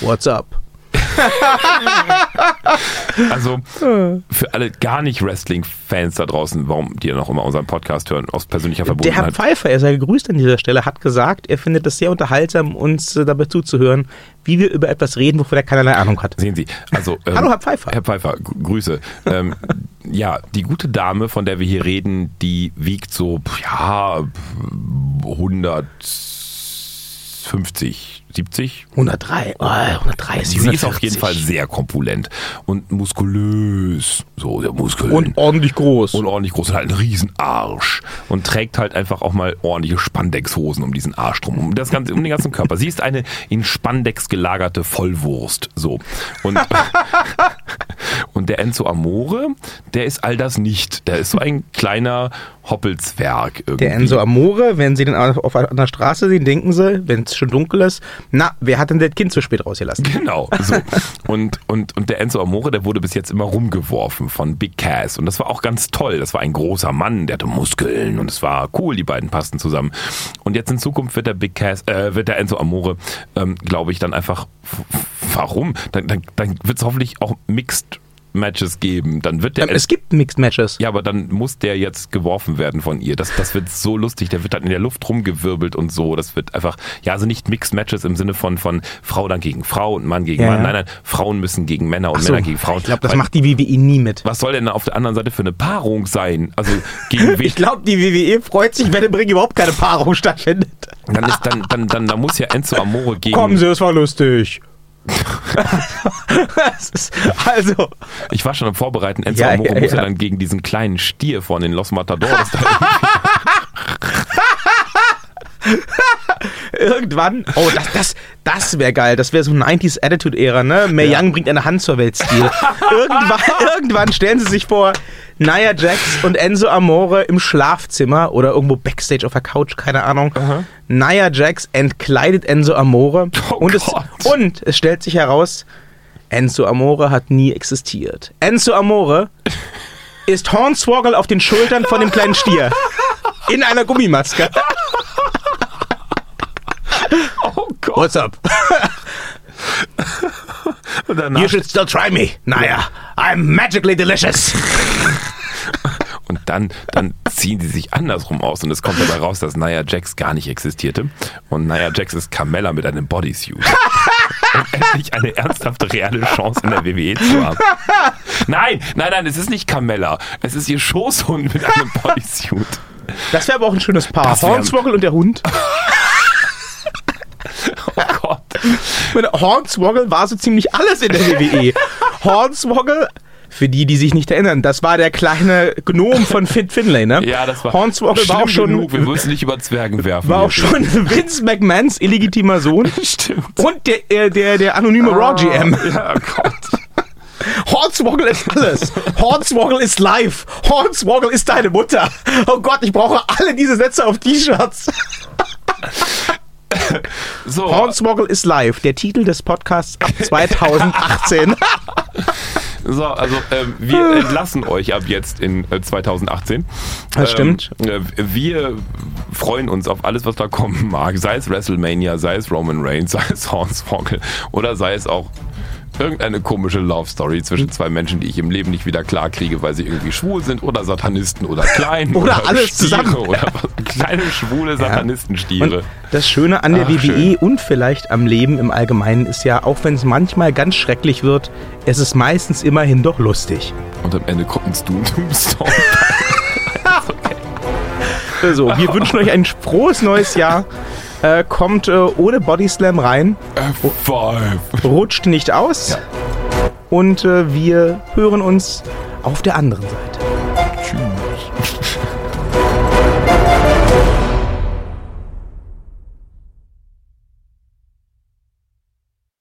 what's up? (laughs) also (laughs) für alle gar nicht Wrestling-Fans da draußen, warum die ja noch immer unseren Podcast hören, aus persönlicher Der Herr Verbundenheit. Pfeiffer, er sei gegrüßt an dieser Stelle, hat gesagt, er findet es sehr unterhaltsam, uns äh, dabei zuzuhören, wie wir über etwas reden, wovon er keinerlei Ahnung hat. Sehen Sie, also. Ähm, Hallo, Herr Pfeiffer. Herr Pfeiffer, gr- Grüße. ähm, ja, die gute Dame, von der wir hier reden, die wiegt so, ja, 150, 70, 103, oh, 103 ist Sie ist auf 140. jeden Fall sehr korpulent und muskulös. So, der Muskeln. Und ordentlich groß. und ordentlich groß und halt einen riesen Arsch. Und trägt halt einfach auch mal ordentliche Spandexhosen um diesen Arsch drum, um, das ganze, um den ganzen Körper. Sie ist eine in Spandex gelagerte Vollwurst. So. Und, (laughs) und der Enzo Amore, der ist all das nicht. Der ist so ein kleiner Hoppelzwerg irgendwie. der Enzo Amore, wenn Sie den auf, auf einer Straße sehen, denken Sie, wenn es schon dunkel ist, na, wer hat denn das Kind zu spät rausgelassen? Genau. So. Und, und, und der Enzo Amore, der wurde bis jetzt immer rumgeworfen von Big Cass. Und das war auch ganz toll. Das war ein großer Mann, der hatte Muskeln und es war cool, die beiden passten zusammen. Und jetzt in Zukunft wird der Big Cass, äh, wird der Enzo Amore, ähm, glaube ich, dann einfach, warum? Dann, dann, dann wird es hoffentlich auch Mixed Matches geben. Dann wird der Ähm, es gibt Mixed Matches. ja, aber dann muss der jetzt geworfen werden von ihr. Das, das wird so lustig. Der wird dann in der Luft rumgewirbelt und so. Das wird einfach, ja, also nicht Mixed Matches im Sinne von, von Frau dann gegen Frau und Mann gegen Ja, Mann. Nein, nein, Frauen müssen gegen Männer und so, Männer gegen Frauen. ich glaube, das Weil- macht die WWE nie mit. was soll denn auf der anderen Seite für eine Paarung sein? Also gegen (laughs) wen? Ich glaube, die WWE freut sich, wenn im Ring überhaupt keine Paarung stattfindet. Dann ist dann, dann, dann, da muss ja Enzo Amore gegen. Kommen Sie, es war lustig. Ist, also, Ich war schon am Vorbereiten. Enzo Ja, Amore ja, muss ja ja. dann gegen diesen kleinen Stier von den Los Matadores. da (laughs) irgendwann, oh, das, das, das wäre geil. Das wäre so 90s Attitude-Ära, ne? Mae Ja. Young bringt eine Hand zur Welt-Stil. irgendwann, (laughs) irgendwann stellen Sie sich vor, Nia Jax und Enzo Amore im Schlafzimmer oder irgendwo Backstage auf der Couch, keine Ahnung. Nia Jax entkleidet Enzo Amore Oh und, es, und es stellt sich heraus, Enzo Amore hat nie existiert. Enzo Amore ist Hornswoggle auf den Schultern von dem kleinen Stier. In einer Gummimaske. (laughs) oh Gott. What's up? You should still try me. Naja, I'm magically delicious. (laughs) Und dann, dann ziehen sie sich andersrum aus und es kommt dabei raus, dass Nia Jax gar nicht existierte. Und Nia Jax ist Carmella mit einem Bodysuit. um (laughs) endlich eine ernsthafte, reale Chance in der WWE zu haben. Nein, nein, nein, es ist nicht Carmella. Es ist ihr Schoßhund mit einem Bodysuit. Das wäre aber auch ein schönes Paar. Hornswoggle und der Hund. (laughs) Oh Gott. Meine, Hornswoggle war so ziemlich alles in der WWE. (laughs) Hornswoggle, für die, die sich nicht erinnern, das war der kleine Gnom von Fit Finlay, ne? Ja, das war Hornswoggle war auch schon, genug. Wir müssen nicht über Zwergen werfen. war auch schon (laughs) Vince McMahons illegitimer Sohn Stimmt. und der, äh, der, der anonyme Raw GM. Ja, oh Gott. Hornswoggle ist alles. Hornswoggle ist live. Hornswoggle ist deine Mutter. Oh Gott, ich brauche alle diese Sätze auf T-Shirts. (laughs) So, Hornswoggle ist live. Der Titel des Podcasts ab (laughs) 2018. (laughs) so also ähm, wir entlassen euch ab jetzt in äh, 2018. Das stimmt. Ähm, äh, wir freuen uns auf alles, was da kommen mag. Sei es WrestleMania, sei es Roman Reigns, sei es Hornswoggle oder sei es auch irgendeine komische Love Story zwischen zwei Menschen, die ich im Leben nicht wieder klar kriege, weil sie irgendwie schwul sind oder Satanisten oder klein (laughs) Oder alles Stiere zusammen. oder was, kleine schwule Satanistenstiere. Und das Schöne an der Ach, WWE schön. und vielleicht am Leben im Allgemeinen ist ja, auch wenn es manchmal ganz schrecklich wird, es ist meistens immerhin doch lustig. Und am Ende kommt ein Doom Tombstone. Also, wir wünschen euch ein frohes neues Jahr. (laughs) Äh, kommt äh, ohne Bodyslam rein, F5. rutscht nicht aus. Und äh, wir hören uns auf der anderen Seite.